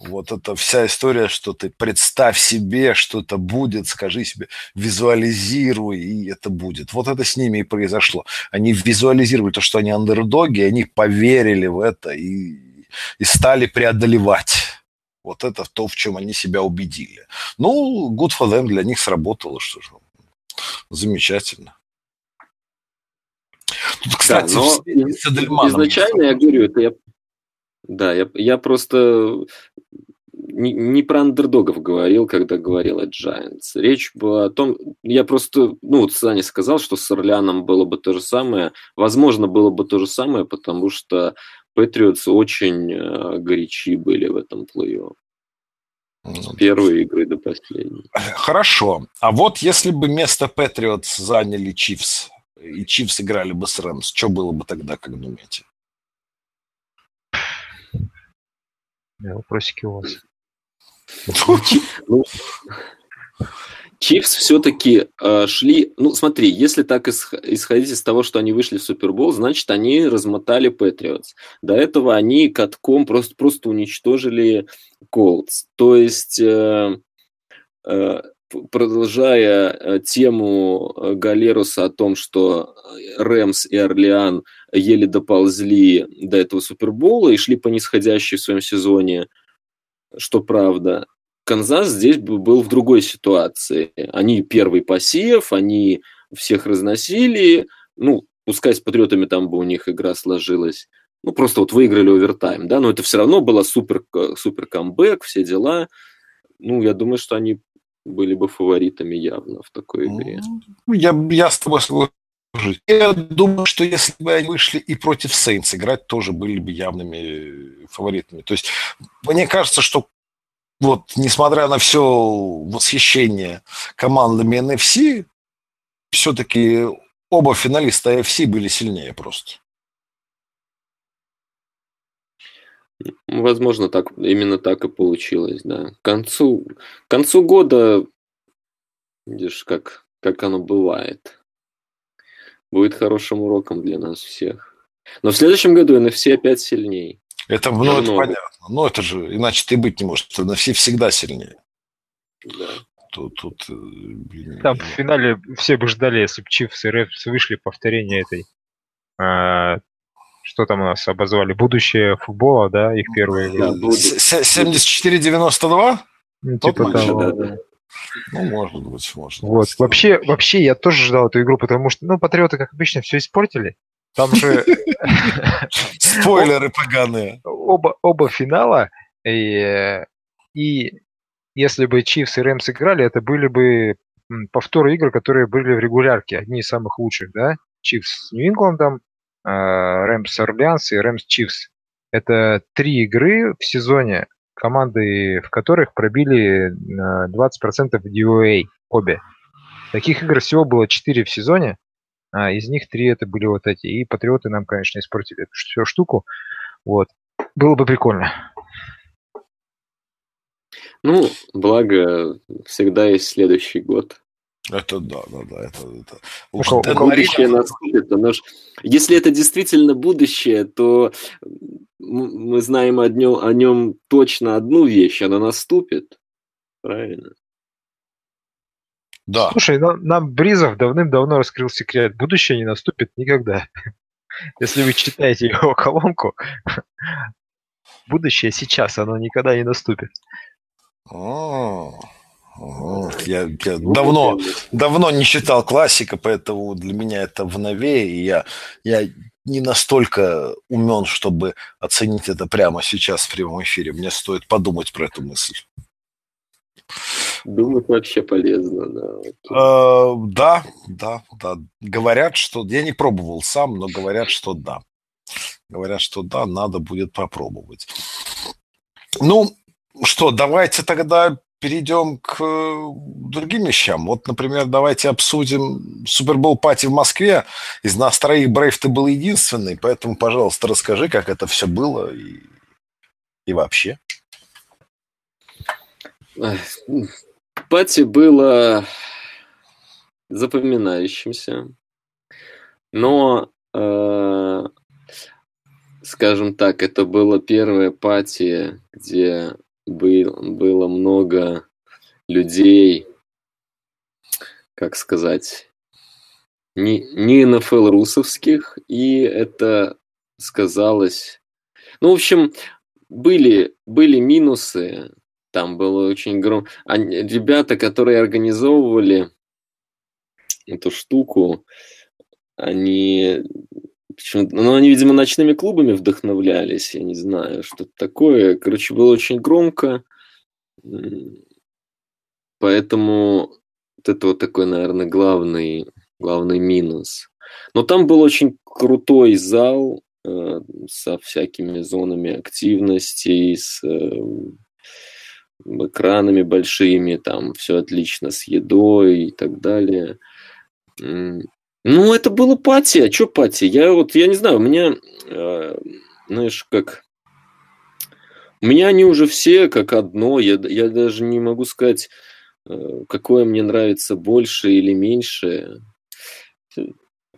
Вот эта вся история, что ты представь себе, что это будет, скажи себе, визуализируй, и это будет. Вот это с ними и произошло. Они визуализировали то, что они андердоги, они поверили в это и, и стали преодолевать Вот это то, в чем они себя убедили. Ну, good for them, для них сработало, что же. Замечательно. Тут, кстати, да, но изначально я говорю, это я, да, я, я просто не, не про андердогов говорил, когда говорил о Giants. Речь была о том, я просто, ну вот Саня сказал, что с Орлеаном было бы то же самое. Возможно, было бы то же самое, потому что Патриотс очень э, горячи были в этом плей-офф. С первой игры до последней. Хорошо. А вот если бы место Патриотс заняли Чивс, и Чивс играли бы с Рэмс, что было бы тогда, как думаете? Вопросики у вас. Ну, Чипс все-таки э, шли... Ну, смотри, если так исходить из того, что они вышли в Супербол, значит, они размотали Патриотс. До этого они катком просто, просто уничтожили Колдс. То есть, э, э, продолжая э, тему э, Галеруса о том, что Рэмс и Орлеан еле доползли до этого Супербола и шли по нисходящей в своем сезоне, что правда, Канзас здесь был в другой ситуации. Они первый посев, они всех разносили. Ну, пускай с Патриотами там бы у них игра сложилась. Ну, просто вот выиграли овертайм, да, но это все равно было супер, супер камбэк, все дела. Ну, я думаю, что они были бы фаворитами явно в такой игре. Ну, я, я с тобой соглашусь. Я думаю, что если бы они вышли и против Сейнс играть, тоже были бы явными фаворитами. То есть мне кажется, что вот, несмотря на все восхищение командами NFC, все-таки оба финалиста AFC были сильнее просто. Возможно, так, именно так и получилось, да. К концу, к концу года, видишь, как, как оно бывает. Будет хорошим уроком для нас всех. Но в следующем году NFC опять сильнее. Это, ну, это понятно. Но это же, иначе ты быть не может. На все всегда сильнее. Да. Тут, тут, э, Там в финале все бы ждали, если бы Чифс и Рэпс вышли повторение этой а, что там у нас обозвали? Будущее футбола, да, их первые игры. Да, 74-92? Ну, типа того. Да, да. Ну, может быть, может вот. быть. Вообще, вообще, я тоже ждал эту игру, потому что, ну, патриоты, как обычно, все испортили. Там же... Спойлеры поганые. Оба, оба финала, и, и если бы Чивс и Рэмс играли, это были бы повторы игр, которые были в регулярке, одни из самых лучших, да? Чивс с Нью-Ингландом, а, Рэмс Орлеанс и Рэмс Чивс. Это три игры в сезоне, команды, в которых пробили 20% DOA обе. Таких игр всего было 4 в сезоне, а из них три это были вот эти. И патриоты нам, конечно, испортили эту всю штуку. Вот. Было бы прикольно. Ну, благо, всегда есть следующий год. Это да, да, да. Это, это... Уж у, это будущее наступит. Оно ж... Если это действительно будущее, то мы знаем о нем, о нем точно одну вещь, она наступит. Правильно? Да. Слушай, нам, нам Бризов давным-давно раскрыл секрет. Будущее не наступит никогда. Если вы читаете его колонку, будущее сейчас, оно никогда не наступит. О, я, я давно, давно не читал классика, поэтому для меня это в новее, и я, я не настолько умен, чтобы оценить это прямо сейчас в прямом эфире. Мне стоит подумать про эту мысль. Думать вообще полезно, да. Э, да, да, да. Говорят, что... Я не пробовал сам, но говорят, что да. Говорят, что да, надо будет попробовать. Ну, что, давайте тогда перейдем к другим вещам. Вот, например, давайте обсудим Супербол пати в Москве. Из нас троих Брейв ты был единственный, поэтому, пожалуйста, расскажи, как это все было и, и вообще. Пати было запоминающимся, но, э, скажем так, это было первое пати, где был, было много людей, как сказать, не, не НФЛ русовских, и это сказалось... Ну, в общем, были, были минусы, там было очень громко. Ребята, которые организовывали эту штуку, они ну, они, видимо, ночными клубами вдохновлялись, я не знаю, что-то такое. Короче, было очень громко. Поэтому вот это вот такой, наверное, главный, главный минус. Но там был очень крутой зал э, со всякими зонами активности, с э, экранами большими, там все отлично с едой и так далее. Ну, это было пати, а что пати? Я вот, я не знаю, у меня, э, знаешь, как... У меня они уже все как одно, я, я даже не могу сказать, э, какое мне нравится больше или меньше.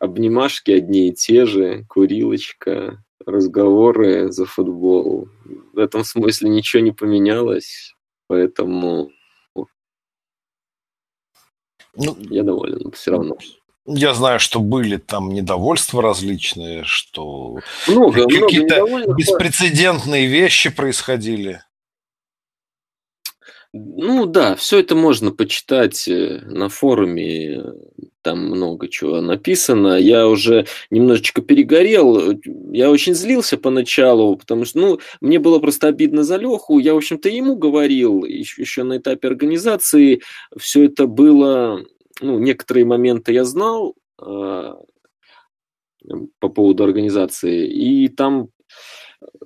Обнимашки одни и те же, курилочка, разговоры за футбол. В этом смысле ничего не поменялось, поэтому ну, я доволен все равно. Я знаю, что были там недовольства различные, что много, какие-то много беспрецедентные вещи происходили. Ну да, все это можно почитать э, на форуме, там много чего написано. Я уже немножечко перегорел, я очень злился поначалу, потому что, ну, мне было просто обидно за Леху. Я, в общем-то, ему говорил еще, еще на этапе организации. Все это было ну, некоторые моменты я знал э, по поводу организации, и там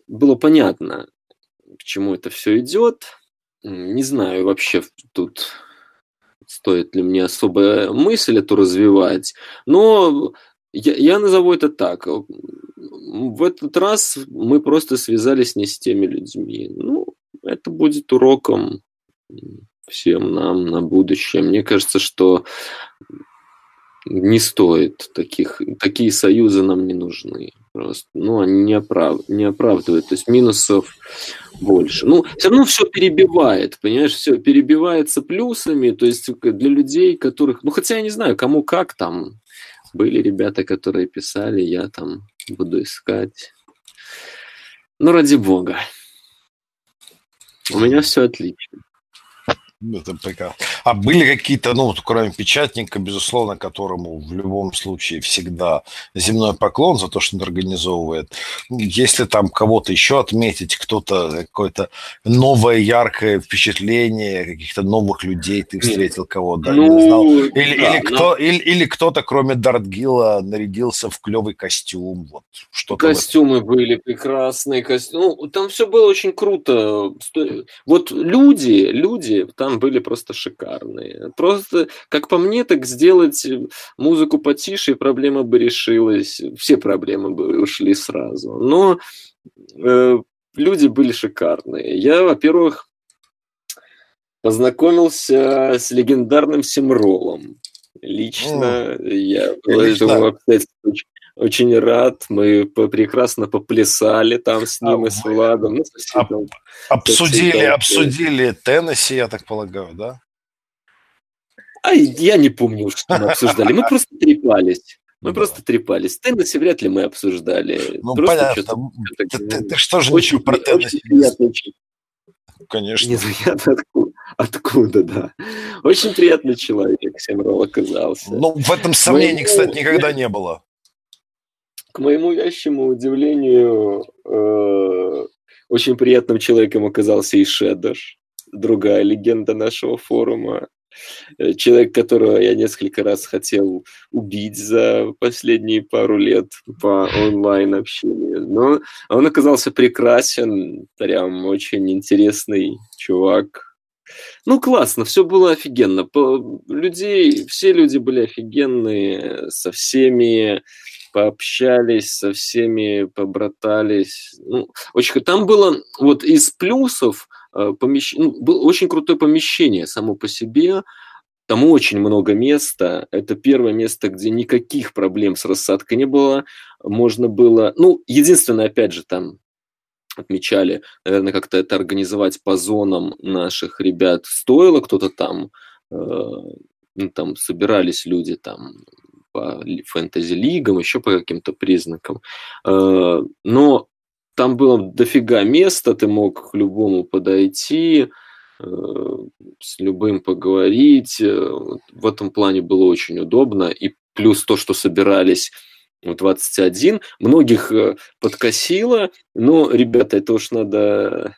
было понятно, к чему это все идет. Не знаю вообще тут стоит ли мне особо мысль эту развивать, но я, я назову это так. В этот раз мы просто связались не с теми людьми. Ну, это будет уроком всем нам на будущее. Мне кажется, что не стоит таких, такие союзы нам не нужны. Просто, ну, они не, оправ, не оправдывают. То есть минусов больше. Ну, все равно все перебивает, понимаешь, все перебивается плюсами. То есть для людей, которых, ну, хотя я не знаю, кому как там. Были ребята, которые писали, я там буду искать. Ну, ради бога. У меня все отлично. Это прекрасно. А были какие-то, ну, вот, кроме печатника, безусловно, которому в любом случае всегда земной поклон за то, что он организовывает. Если там кого-то еще отметить, кто-то какое-то новое яркое впечатление, каких-то новых людей ты встретил, кого да, ну, не знал. Или, да, или, но... кто, или, или кто-то, кроме Дартгила, нарядился в клевый костюм. Вот, что Костюмы были прекрасные. Костюмы. Ну, там все было очень круто. Вот люди, люди, там там были просто шикарные. Просто, как по мне, так сделать музыку потише, и проблема бы решилась. Все проблемы бы ушли сразу. Но э, люди были шикарные. Я, во-первых, познакомился с легендарным Симролом. Лично О, я лично. этому обстоятельству очень, очень рад. Мы прекрасно поплясали там с ним а, и с Владом. Ну, об, обсудили, обсудили Теннесси, я так полагаю, да? А я не помню, что мы обсуждали. Мы просто трепались. Мы да. просто трепались. Теннесси вряд ли мы обсуждали. Ну, просто понятно. Ты, ты, ты что же очень, про Теннесси? Приятный, Конечно. Не знаю, откуда, откуда, да. Очень приятный человек Семрол оказался. Ну, в этом сомнений, Мы, кстати, никогда не было. К моему вящему удивлению, э, очень приятным человеком оказался и Шедош, другая легенда нашего форума. Э, человек, которого я несколько раз хотел убить за последние пару лет по онлайн-общению. Но он оказался прекрасен, прям очень интересный чувак. Ну, классно, все было офигенно. По, людей, все люди были офигенные, со всеми пообщались со всеми, побратались. Ну, очень, там было вот из плюсов э, помещ... ну, было очень крутое помещение само по себе. Там очень много места. Это первое место, где никаких проблем с рассадкой не было. Можно было... Ну, единственное, опять же, там отмечали, наверное, как-то это организовать по зонам наших ребят стоило. Кто-то там, э, ну, там собирались люди там по фэнтези-лигам, еще по каким-то признакам. Э, но там было дофига места, ты мог к любому подойти, э, с любым поговорить. Э, в этом плане было очень удобно. И плюс то, что собирались в 21, многих подкосило. Но, ребята, это уж надо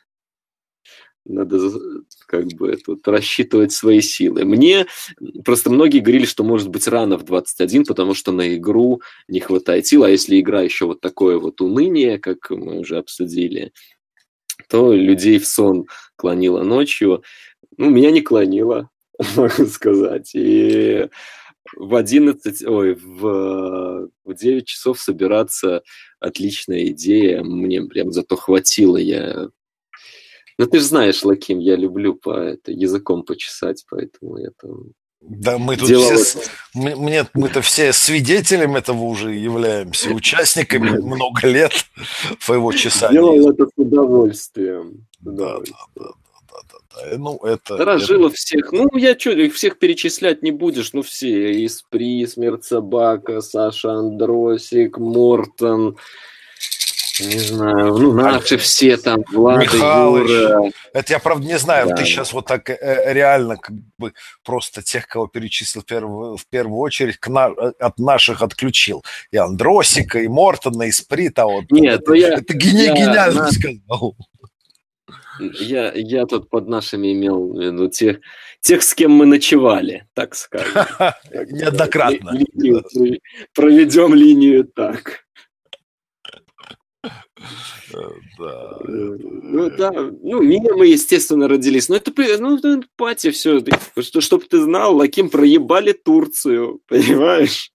надо как бы тут рассчитывать свои силы. Мне просто многие говорили, что может быть рано в 21, потому что на игру не хватает сил, а если игра еще вот такое вот уныние, как мы уже обсудили, то людей в сон клонило ночью. Ну, меня не клонило, могу сказать. И в 11, ой, в, в 9 часов собираться отличная идея. Мне прям зато хватило. Я ну, ты же знаешь, Лаким, я люблю по это, языком почесать, поэтому я там да, мы тут делал все, мы, мне, мы-то все свидетелем этого уже являемся, участниками много лет твоего чесания. Делал это с удовольствием. Да, да, да, да, да, да. Ну, это... Дорожила это... всех. Ну, я что, их всех перечислять не будешь. Ну, все. Испри, Смерть Собака, Саша Андросик, Мортон, не знаю, ну наши все там, Влад, Михалыч. Юра. Это я, правда, не знаю, да. ты сейчас вот так э, реально как бы просто тех, кого перечислил в первую, в первую очередь, к на, от наших отключил. И Андросика, и Мортона, и Сприта. Вот, Нет, это, ну я, это гени, я, гениально на... сказал. Я, я тут под нашими имел в виду тех, тех, с кем мы ночевали, так скажем. Неоднократно. Проведем линию так. Да. Ну да, ну мемы, естественно, родились. Но это, ну, пати все. Что, чтоб ты знал, Лаким проебали Турцию, понимаешь?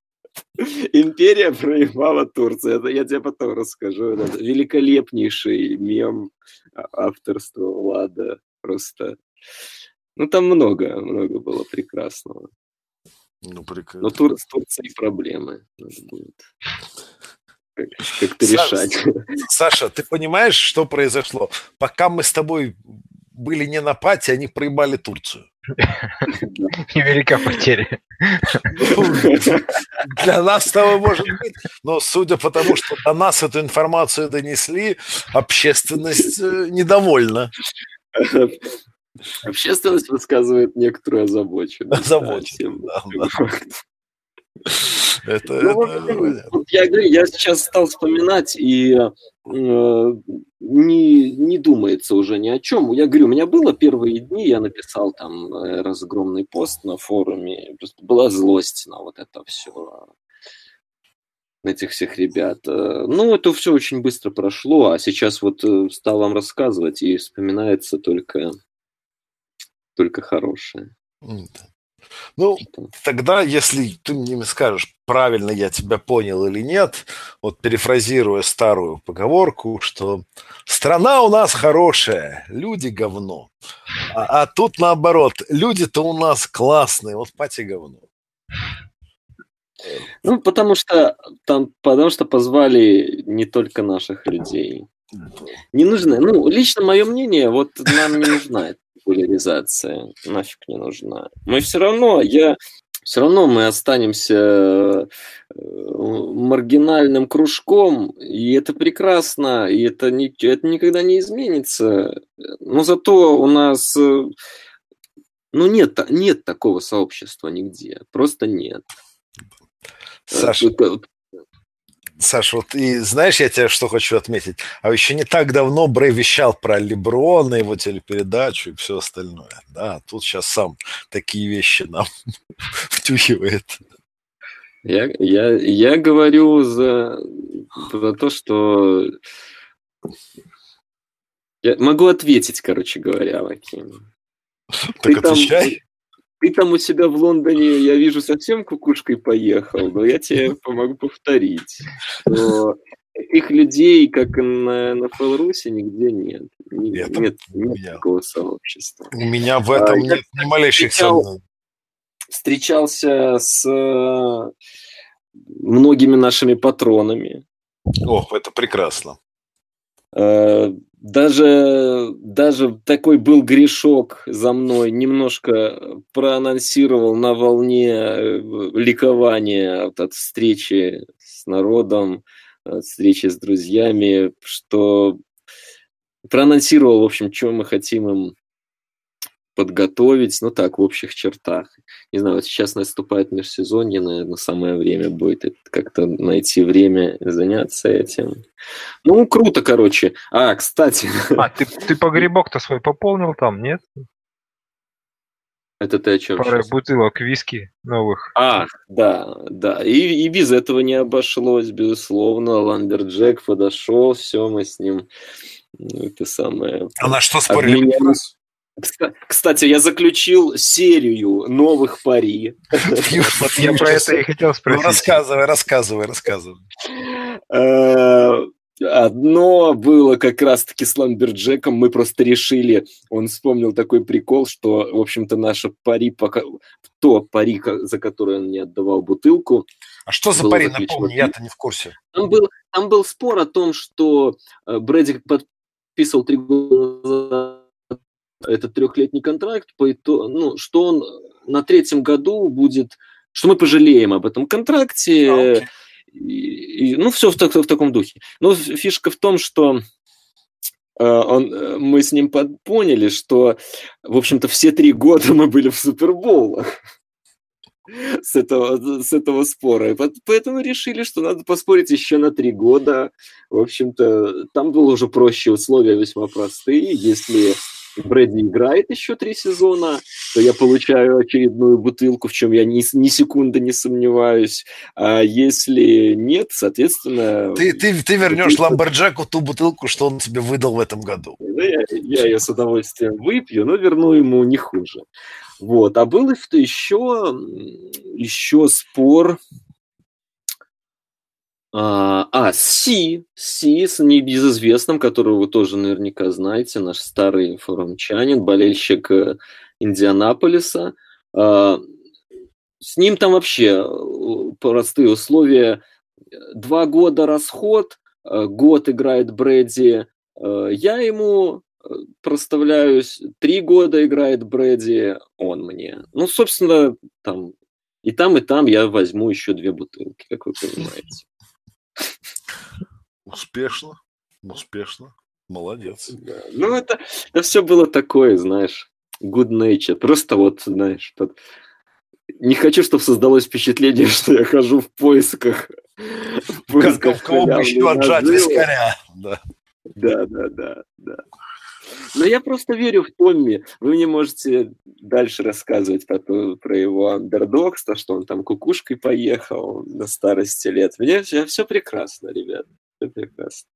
Империя проебала Турцию. Это я тебе потом расскажу. Это великолепнейший мем авторства Влада. Просто. Ну, там много, много было прекрасного. Ну, прекрасно. Но Тур, с Турцией проблемы. Надо будет как-то решать. Саша, ты понимаешь, что произошло? Пока мы с тобой были не на пати, они проебали Турцию. Невелика потеря. Для нас того может быть, но судя по тому, что до нас эту информацию донесли, общественность э, недовольна. Общественность высказывает некоторую озабоченность. Озабоченность, да. Это, ну, это... Вот, я говорю, я сейчас стал вспоминать и э, не, не думается уже ни о чем. Я говорю, у меня было первые дни, я написал там э, разгромный пост на форуме, просто была злость на вот это все, на этих всех ребят. Э, ну, это все очень быстро прошло, а сейчас вот э, стал вам рассказывать, и вспоминается только, только хорошее. Ну, тогда, если ты мне скажешь, правильно я тебя понял или нет, вот перефразируя старую поговорку, что страна у нас хорошая, люди говно. А, а тут наоборот, люди-то у нас классные, вот пати говно. Ну, потому что там, потому что позвали не только наших людей. Не нужно. Ну, лично мое мнение, вот нам не нужна популяризация. Нафиг не нужна. Мы все равно, я все равно мы останемся э, маргинальным кружком, и это прекрасно, и это, не, это никогда не изменится. Но зато у нас э, ну, нет, нет такого сообщества нигде. Просто нет. Саша, Саша, вот и знаешь, я тебе что хочу отметить? А еще не так давно Брей вещал про Леброна, его телепередачу и все остальное. Да, тут сейчас сам такие вещи нам втюхивает. Я, я, я говорю за, за то, что я могу ответить, короче говоря, Ваким. Так ты отвечай. Там, ты там у себя в Лондоне, я вижу, совсем кукушкой поехал, но я тебе помогу повторить, что таких людей, как на, на Фелрусе, нигде нет. Нет, нет, нет меня, такого сообщества. У меня в этом а, нет ни малейших сомнений. Встречался с э, многими нашими патронами. О, это прекрасно. Даже, даже такой был грешок за мной, немножко проанонсировал на волне э, ликования от, встречи с народом, от встречи с друзьями, что проанонсировал, в общем, что мы хотим им подготовить, ну так, в общих чертах. Не знаю, вот сейчас наступает межсезонье, наверное, самое время будет как-то найти время заняться этим. Ну, круто, короче. А, кстати... А, ты, ты погребок-то свой пополнил там, нет? Это ты о чем Пара сейчас? бутылок виски новых. А, да, да. И, и без этого не обошлось, безусловно. Ламберджек подошел, все, мы с ним ну, это самое... А на что спорили? Обменялись... Кстати, я заключил серию новых пари. Я про это и хотел спросить. Ну, рассказывай, рассказывай, рассказывай. Э, одно было как раз-таки с Ламберджеком. Мы просто решили, он вспомнил такой прикол, что, в общем-то, наша пари, пока, то пари, за которое он не отдавал бутылку. А что за пари, напомни, я-то не в курсе. Там был, там был спор о том, что э, Брэдик подписывал три года этот трехлетний контракт, по итогу, ну, что он на третьем году будет, что мы пожалеем об этом контракте, okay. и, и, ну, все в, в, в таком духе. Но фишка в том, что э, он, мы с ним под, поняли, что, в общем-то, все три года мы были в Супербоулах с этого, с этого спора. И поэтому решили, что надо поспорить еще на три года. В общем-то, там было уже проще, условия весьма простые. Если Брэдли играет еще три сезона, то я получаю очередную бутылку, в чем я ни, ни секунды не сомневаюсь. А если нет, соответственно... Ты, ты, ты вернешь бутылка... Ламберджеку ту бутылку, что он тебе выдал в этом году. Ну, я, я ее с удовольствием выпью, но верну ему не хуже. Вот. А был еще, еще спор а, а, Си, Си с небезызвестным, которого вы тоже наверняка знаете, наш старый форумчанин, болельщик э, Индианаполиса. А, с ним там вообще э, простые условия. Два года расход, э, год играет Брэди. Я ему проставляюсь, три года играет Брэди, он мне. Ну, собственно, там и там, и там я возьму еще две бутылки, как вы понимаете. Успешно, успешно. Молодец. Да. Ну, это, это все было такое, знаешь, good nature. Просто вот, знаешь, под... не хочу, чтобы создалось впечатление, что я хожу в поисках. В поисках кого бы еще отжать вискаря. Да. да, да, да, да. Но я просто верю в Томми. Вы мне можете дальше рассказывать про, про его андердогство, что он там кукушкой поехал на старости лет. Мне все, все прекрасно, ребят. Все прекрасно.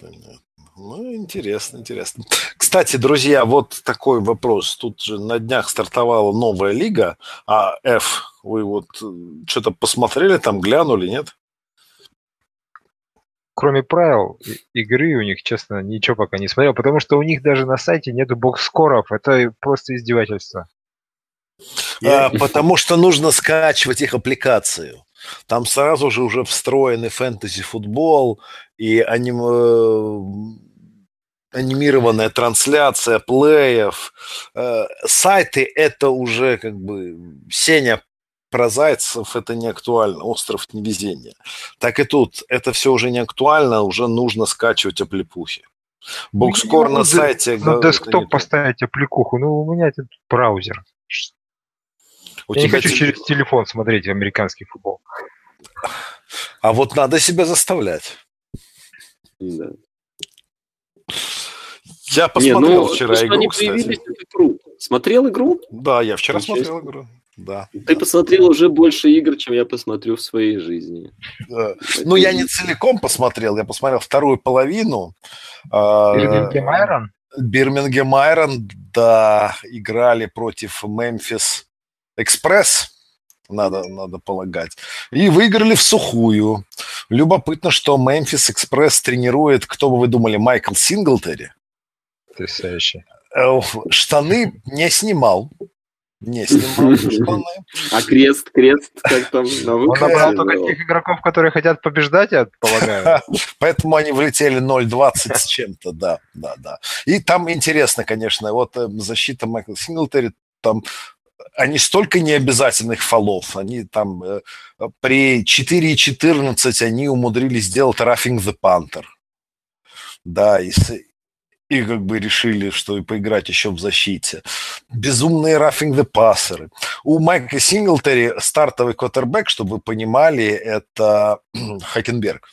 Понятно. Ну, интересно, интересно. Кстати, друзья, вот такой вопрос. Тут же на днях стартовала новая лига, а F, вы вот э, что-то посмотрели там, глянули, нет? кроме правил игры у них, честно, ничего пока не смотрел, потому что у них даже на сайте нету бокс-скоров. Это просто издевательство. А, потому что нужно скачивать их аппликацию. Там сразу же уже встроенный фэнтези-футбол и аним... Э, анимированная трансляция плеев. Э, сайты это уже как бы Сеня про зайцев это не актуально, остров невезения. Так и тут, это все уже не актуально, уже нужно скачивать оплепухи. Бокскор ну, на сайте... На десктоп поставить аппликуху, ну у меня этот браузер. У Я не хочу те... через телефон смотреть американский футбол. А вот надо себя заставлять. Да. Я посмотрел не, ну, вчера игру, они кстати. Смотрел игру? Да, я вчера Очень смотрел игру. Да. Ты да. посмотрел уже больше игр, чем я посмотрю в своей жизни. Да. Ну, я не целиком посмотрел, я посмотрел вторую половину. А, Бирмингем Айрон? Бирмингем Айрон, да, играли против Мемфис Экспресс, надо, надо полагать. И выиграли в сухую. Любопытно, что Мемфис Экспресс тренирует, кто бы вы думали, Майкл Синглтери. Потрясающе. Э, штаны не снимал не снимал штаны. А крест, крест, как там на Он набрал только тех игроков, которые хотят побеждать, я полагаю. Поэтому они влетели 0-20 с чем-то, да, да, да. И там интересно, конечно, вот э, защита Майкла Синглтери, там они столько необязательных фолов, они там э, при 4.14 они умудрились сделать Roughing the Panther. Да, и, и как бы решили, что и поиграть еще в защите. Безумные Roughing the Passer. У Майка Синглтери стартовый квотербек, чтобы вы понимали, это Хакенберг.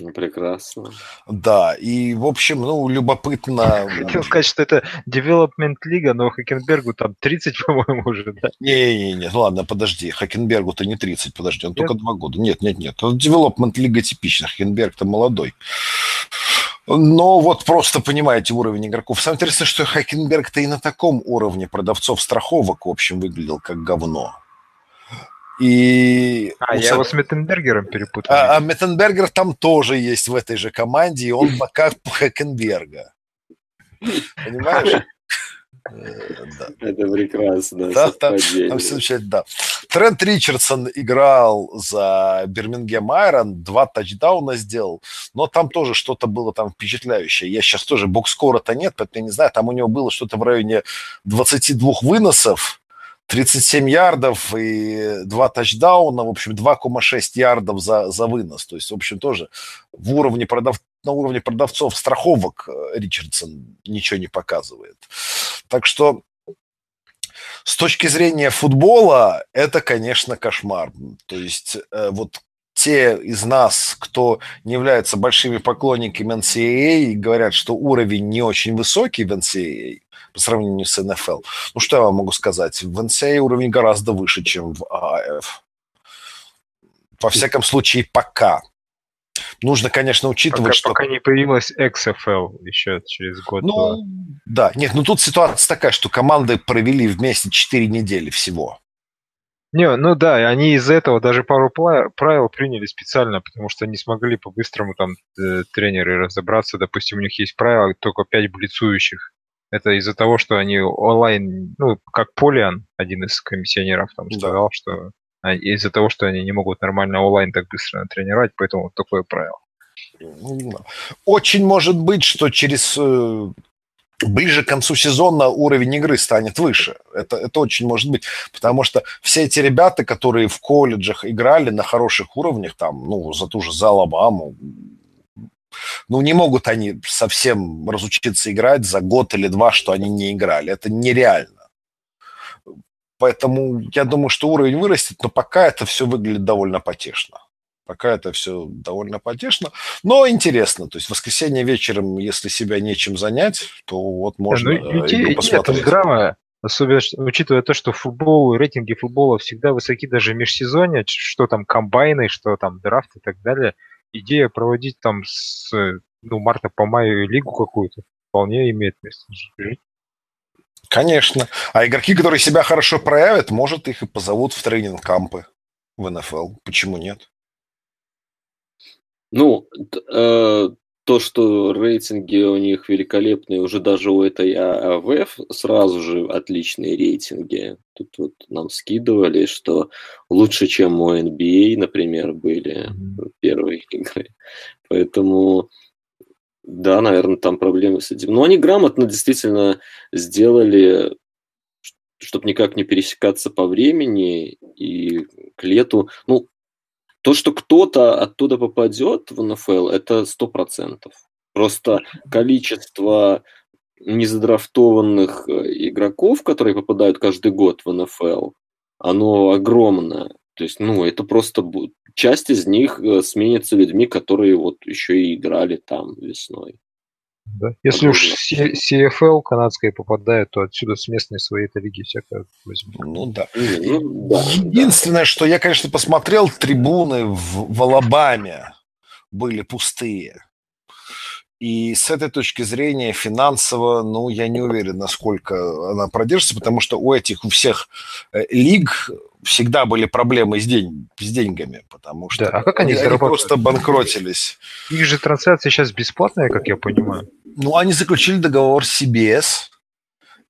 Ну, прекрасно. Да, и, в общем, ну, любопытно... Хотел сказать, что это Development Лига, но Хакенбергу там 30, по-моему, уже, да? Не-не-не, ладно, подожди, Хакенбергу-то не 30, подожди, он нет? только два года. Нет, нет, нет, Development Лига типичная, Хакенберг-то молодой. Но вот просто понимаете уровень игроков. Самое интересное, что Хакенберг-то и на таком уровне продавцов страховок, в общем, выглядел как говно. И... А, я его с Меттенбергером перепутал. А, а Меттенбергер там тоже есть в этой же команде, и он пока Хакенберга. Понимаешь? Э, да. Это прекрасно. Да, там, там все да. Трент Ричардсон играл за Бирмингем Айрон, два тачдауна сделал, но там тоже что-то было там впечатляющее. Я сейчас тоже бокскора-то нет, поэтому я не знаю, там у него было что-то в районе 22 выносов, 37 ярдов и два тачдауна, в общем, 2,6 ярдов за, за вынос. То есть, в общем, тоже в уровне продав... на уровне продавцов страховок э, Ричардсон ничего не показывает. Так что с точки зрения футбола это, конечно, кошмар. То есть э, вот те из нас, кто не является большими поклонниками NCAA, говорят, что уровень не очень высокий в NCAA, по сравнению с НФЛ. Ну, что я вам могу сказать? В NCAA уровень гораздо выше, чем в ААФ. Во всяком случае, пока. Нужно, конечно, учитывать, пока, что... Пока не появилась XFL еще через год. Ну, да. Нет, ну тут ситуация такая, что команды провели вместе 4 недели всего. Не, ну да, они из этого даже пару правил приняли специально, потому что не смогли по-быстрому там э, тренеры разобраться. Допустим, у них есть правила только 5 блицующих. Это из-за того, что они онлайн, ну, как Полиан, один из комиссионеров, там да. сказал, что из-за того, что они не могут нормально онлайн так быстро тренировать, поэтому вот такое правило. Очень может быть, что через э, ближе к концу сезона уровень игры станет выше. Это, это очень может быть. Потому что все эти ребята, которые в колледжах играли на хороших уровнях, там, ну, за ту же за Алабаму, ну, не могут они совсем разучиться играть за год или два, что они не играли. Это нереально. Поэтому я думаю, что уровень вырастет, но пока это все выглядит довольно потешно. Пока это все довольно потешно, но интересно. То есть в воскресенье вечером, если себя нечем занять, то вот можно да, ну, идея, посмотреть. Нет, здраво, особенно учитывая то, что футбол, рейтинги футбола всегда высоки даже в межсезонье, что там комбайны, что там драфт и так далее – идея проводить там с ну, марта по маю лигу какую-то вполне имеет место жить. Конечно. А игроки, которые себя хорошо проявят, может, их и позовут в тренинг-кампы в НФЛ. Почему нет? Ну, э, то, что рейтинги у них великолепные, уже даже у этой АВФ сразу же отличные рейтинги. Тут вот нам скидывали, что лучше, чем у NBA, например, были первые игры. Поэтому, да, наверное, там проблемы с этим. Но они грамотно действительно сделали чтобы никак не пересекаться по времени и к лету. Ну, то, что кто-то оттуда попадет в НФЛ, это сто процентов. Просто количество незадрафтованных э, игроков, которые попадают каждый год в НФЛ, оно огромное. То есть, ну, это просто часть из них э, сменится людьми, которые вот еще и играли там весной. Да. Если уж CFL канадская попадает, то отсюда с местной своей этой лиги всякое возьмут. Ну да. Ну, да Единственное, да. что я, конечно, посмотрел, трибуны в, в Алабаме были пустые. И с этой точки зрения финансово, ну, я не уверен, насколько она продержится, потому что у этих, у всех э, лиг всегда были проблемы с, день, с деньгами, потому что да, а как они, они просто банкротились. Их же трансляция сейчас бесплатная, как я понимаю. Ну, они заключили договор с CBS,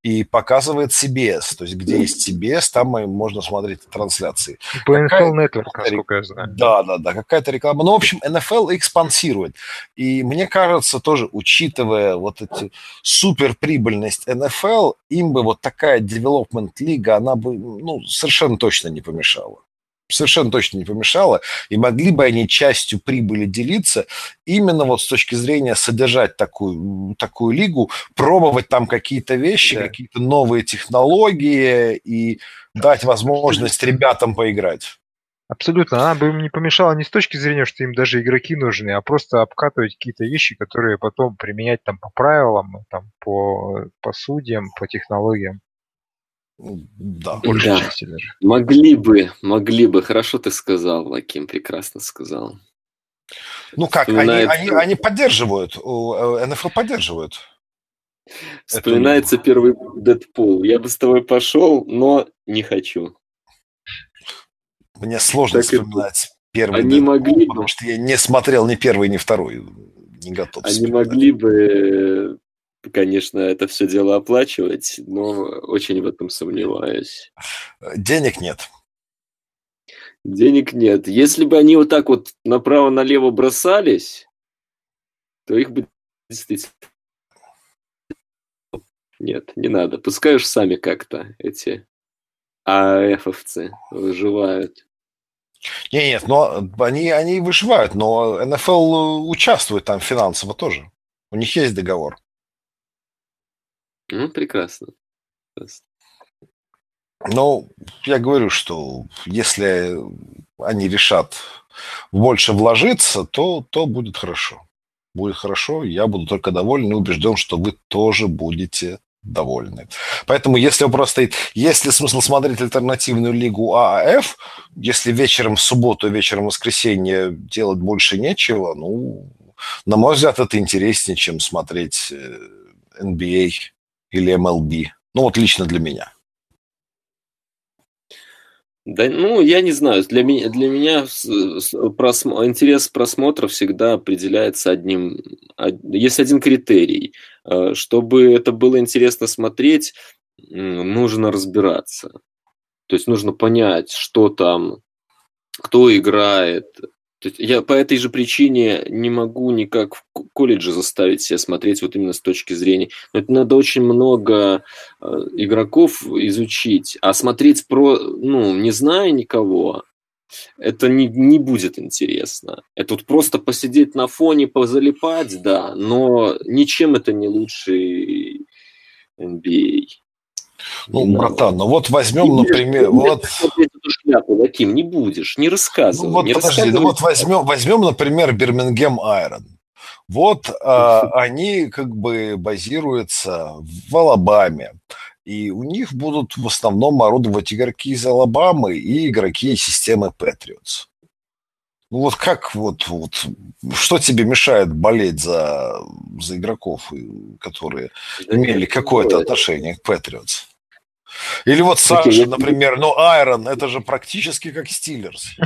и показывает CBS. То есть, где есть CBS, там можно смотреть трансляции. По NFL Network, насколько я знаю. Да, да, да, какая-то реклама. Ну, в общем, NFL экспансирует. И мне кажется, тоже, учитывая вот эти суперприбыльность NFL, им бы вот такая development лига, она бы ну, совершенно точно не помешала совершенно точно не помешало, и могли бы они частью прибыли делиться именно вот с точки зрения содержать такую, такую лигу, пробовать там какие-то вещи, да. какие-то новые технологии и дать возможность ребятам поиграть. Абсолютно. Она бы им не помешала не с точки зрения, что им даже игроки нужны, а просто обкатывать какие-то вещи, которые потом применять там по правилам, там, по, по судьям, по технологиям. Да, больше да. части даже. Могли бы, могли бы. Хорошо ты сказал, Лаким, прекрасно сказал. Ну как, Вспоминает... они, они, они поддерживают, э, НФЛ поддерживают. Вспоминается эту... первый Дэдпул. Я бы с тобой пошел, но не хочу. Мне сложно так вспоминать это... первый они Дэдпул, могли потому что я не смотрел ни первый, ни второй. Не готов Они вспоминать. могли бы конечно, это все дело оплачивать, но очень в этом сомневаюсь. Денег нет. Денег нет. Если бы они вот так вот направо-налево бросались, то их бы действительно... Нет, не надо. Пускай уж сами как-то эти АФовцы выживают. Нет, нет, но они, они выживают, но НФЛ участвует там финансово тоже. У них есть договор. Ну, прекрасно. Ну, я говорю, что если они решат больше вложиться, то, то будет хорошо. Будет хорошо, я буду только доволен и убежден, что вы тоже будете довольны. Поэтому, если вопрос стоит, есть ли смысл смотреть альтернативную лигу ААФ, если вечером в субботу, вечером в воскресенье делать больше нечего, ну, на мой взгляд, это интереснее, чем смотреть NBA э, или MLB? Ну, вот лично для меня. Да, ну, я не знаю. Для меня, для меня просм... интерес просмотра всегда определяется одним... Есть один критерий. Э, чтобы это было интересно смотреть, нужно разбираться. То есть нужно понять, что там, кто играет, есть я по этой же причине не могу никак в колледже заставить себя смотреть вот именно с точки зрения. Но это надо очень много э, игроков изучить, а смотреть про, ну, не зная никого, это не, не будет интересно. Это вот просто посидеть на фоне, позалипать, да, но ничем это не лучше NBA. Ну, не братан, ну вот возьмем, не например, вот... Эту шляпу, Лаким, не будешь, не рассказывай. Ну, вот не подожди, ну вот возьмем, возьмем, например, Бирмингем Айрон. Вот а, они как бы базируются в Алабаме. И у них будут в основном орудовать игроки из Алабамы и игроки системы Patriots. Ну вот как вот, вот что тебе мешает болеть за, за игроков, которые имели какое-то отношение к Patriots? Или вот Саша, например, ну, Айрон, это же практически как Стиллерс.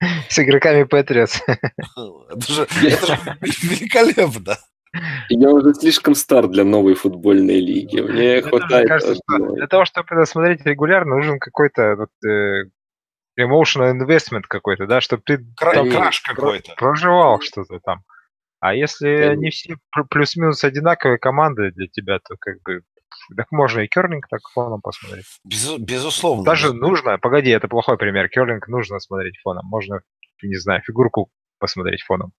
С игроками Патриотс. Это же, это же великолепно. Я уже слишком стар для новой футбольной лиги. Мне это хватает... Кажется, что для того, чтобы это смотреть регулярно, нужен какой-то вот, э, emotional investment какой-то, да, чтобы ты краш какой-то проживал что-то там. А если они все плюс-минус одинаковые команды для тебя, то как бы так можно и керлинг так фоном посмотреть. Без, безусловно. Даже да. нужно, погоди, это плохой пример. Керлинг нужно смотреть фоном. Можно, не знаю, фигурку посмотреть фоном.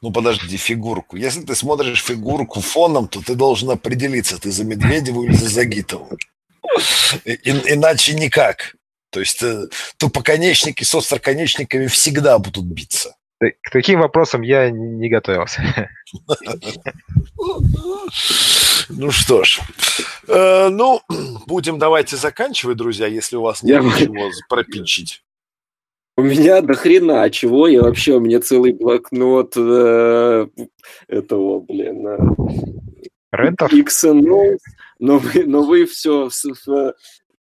Ну подожди, фигурку. Если ты смотришь фигурку фоном, то ты должен определиться, ты за Медведеву или за Загитову. И, иначе никак. То есть э, тупоконечники с остроконечниками всегда будут биться. К таким вопросам я не готовился. Ну что ж, э, ну, будем давайте заканчивать, друзья, если у вас нет ничего пропичить. У меня до хрена, а чего я вообще, у меня целый блокнот э, этого, блин, э, Рентов? XNO, но вы, но вы все в, в,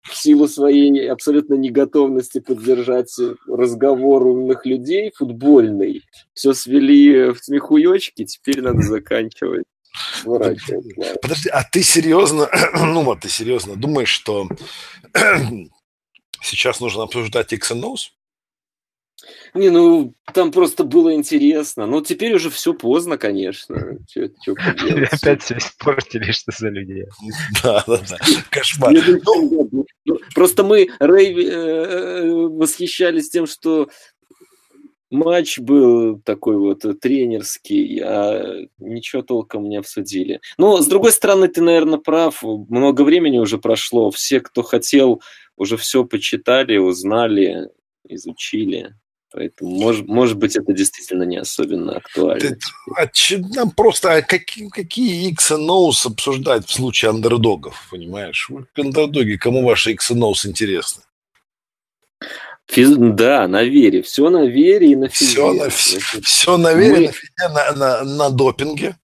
в силу своей абсолютно неготовности поддержать разговор умных людей футбольный, все свели в смехуёчки, теперь надо заканчивать. Подожди, а ты серьезно, ну вот ты серьезно думаешь, что сейчас нужно обсуждать X and? Не, ну, там просто было интересно. Но теперь уже все поздно, конечно. Чё, чё Опять все испортили, что за людей. Да, да, да. Кошмар. Ну, просто мы, Рэй, э, восхищались тем, что матч был такой вот тренерский, а ничего толком не обсудили. Но, с другой стороны, ты, наверное, прав. Много времени уже прошло. Все, кто хотел, уже все почитали, узнали, изучили. Поэтому, может, может быть, это действительно не особенно актуально. Нам просто а какие, какие X и No's обсуждать в случае андердогов, понимаешь? Андердоги, кому ваши X и No's интересны? Физ... Да, на вере. Все на вере и на физе. Все на, все на вере, Мы... на, физе, на, на, на допинге.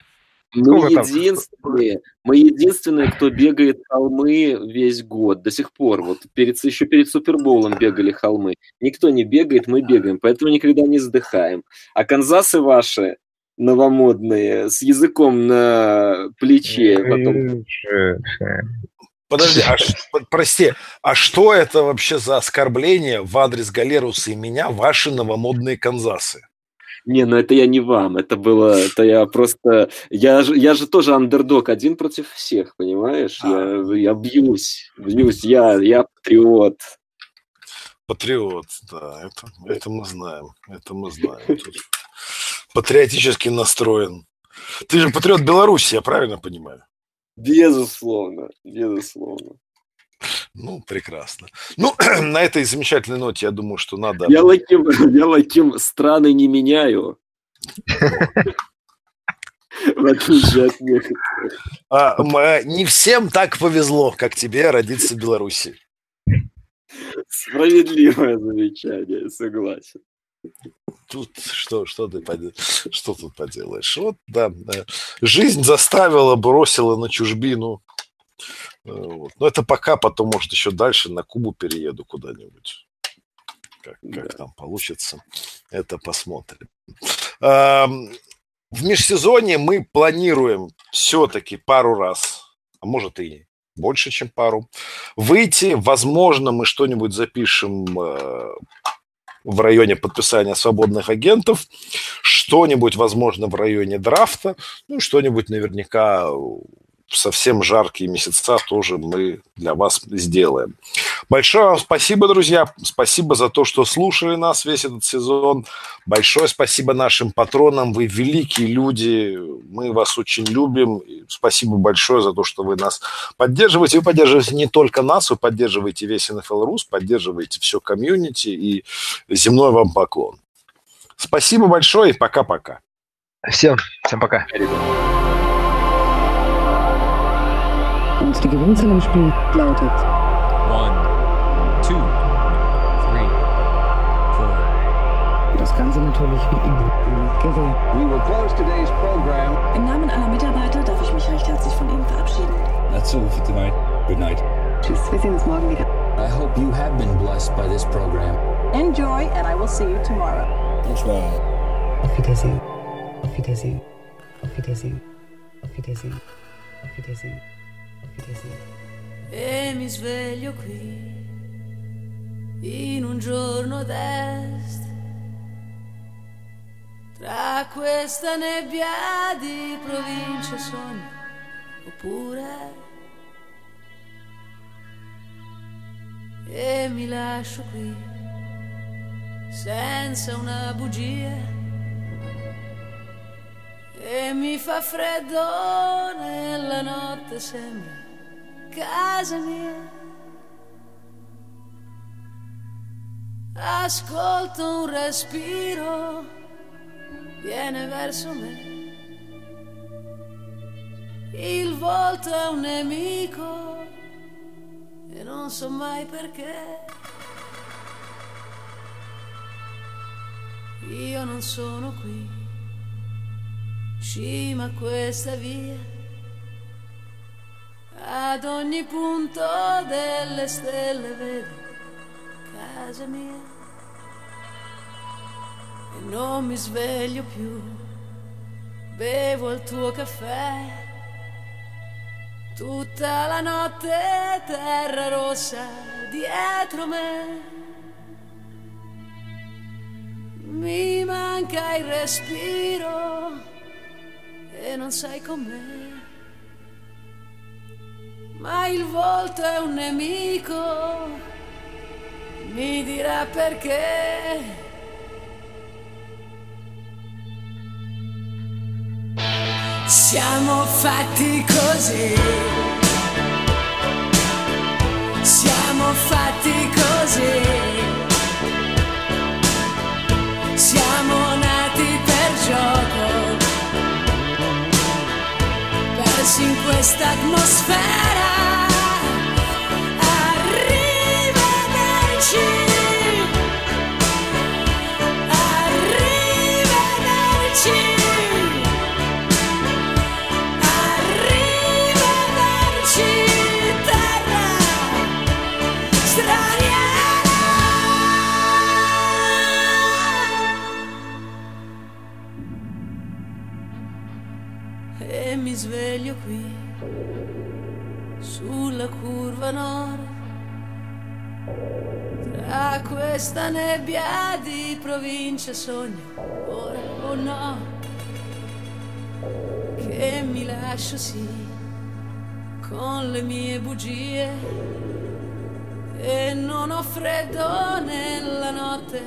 Мы единственные, мы единственные, кто бегает холмы весь год до сих пор. Вот перед, еще перед Суперболом бегали холмы. Никто не бегает, мы бегаем, поэтому никогда не вздыхаем. А Канзасы ваши новомодные, с языком на плече. Потом... Подожди, а, прости, а что это вообще за оскорбление в адрес Галеруса и меня, ваши новомодные Канзасы? Не, ну это я не вам, это было, это я просто, я, же, я же тоже андердог, один против всех, понимаешь? Я, а. я бьюсь, бьюсь, я, я патриот. Патриот, да, это, это мы знаем, это мы знаем. Патриотически настроен. Ты же патриот Беларуси, я правильно понимаю? Безусловно, безусловно. Ну, прекрасно. Ну, на этой замечательной ноте, я думаю, что надо... Я лаким, я лаким страны не меняю. В отличие от некоторых. А, не всем так повезло, как тебе родиться в Беларуси. Справедливое замечание, согласен. Тут что, что ты что тут поделаешь? Вот, да, жизнь заставила, бросила на чужбину Э, вот. Но это пока, потом, может, еще дальше на Кубу перееду куда-нибудь. Как, как да. там получится, это посмотрим. В межсезонье мы планируем все-таки пару раз, а может и больше, чем пару, выйти. Возможно, мы что-нибудь запишем э, в районе подписания свободных агентов, что-нибудь, возможно, в районе драфта, ну, что-нибудь наверняка совсем жаркие месяца тоже мы для вас сделаем. Большое вам спасибо, друзья. Спасибо за то, что слушали нас весь этот сезон. Большое спасибо нашим патронам. Вы великие люди. Мы вас очень любим. спасибо большое за то, что вы нас поддерживаете. Вы поддерживаете не только нас, вы поддерживаете весь NFL Рус, поддерживаете все комьюнити. И земной вам поклон. Спасибо большое и пока-пока. Всем, всем пока. Unsere Gewinnzahl im Spiel lautet One, two, three, four. Das Ganze natürlich wie immer Gewinn. We will close today's program. Im Namen aller Mitarbeiter darf ich mich recht herzlich von Ihnen verabschieden. That's all for tonight. Good night. Tschüss, wir sehen uns morgen wieder. I hope you have been blessed by this program. Enjoy and I will see you tomorrow. Bonsoir. Auf Wiedersehen. Auf Wiedersehen. Auf Wiedersehen. Auf Wiedersehen. Auf Wiedersehen. E mi sveglio qui, in un giorno d'est, tra questa nebbia di province sogni, oppure... E mi lascio qui, senza una bugia e mi fa freddo nella notte sembra casa mia. Ascolto un respiro, viene verso me. Il volto è un nemico e non so mai perché. Io non sono qui cima a questa via, ad ogni punto delle stelle vedo casa mia e non mi sveglio più bevo il tuo caffè. Tutta la notte terra rossa dietro me. Mi manca il respiro e non sei con me. Ma il volto è un nemico, mi dirà perché. Siamo fatti così. Siamo fatti così. Siamo 5 esta atmosfera. E mi sveglio qui sulla curva nord tra questa nebbia di provincia sogno ora o no che mi lascio sì con le mie bugie e non ho freddo nella notte,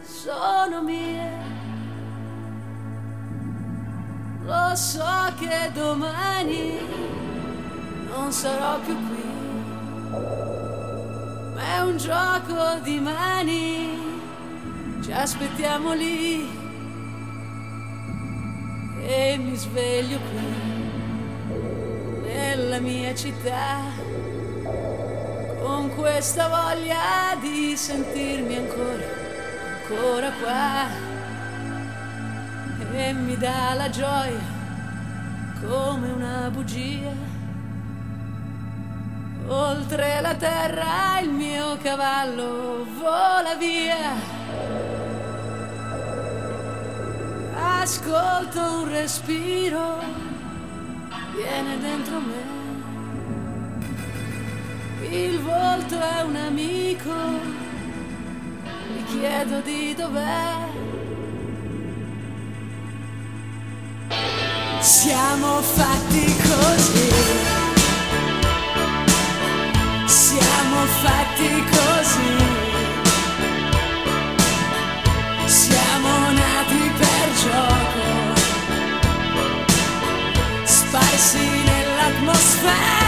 sono mie. Lo so che domani non sarò più qui, ma è un gioco di mani, ci aspettiamo lì e mi sveglio qui nella mia città con questa voglia di sentirmi ancora, ancora qua e mi dà la gioia come una bugia. Oltre la terra il mio cavallo vola via. Ascolto un respiro, viene dentro me. Il volto è un amico, mi chiedo di dov'è. Siamo fatti così, siamo fatti così, siamo nati per gioco, sparsi nell'atmosfera.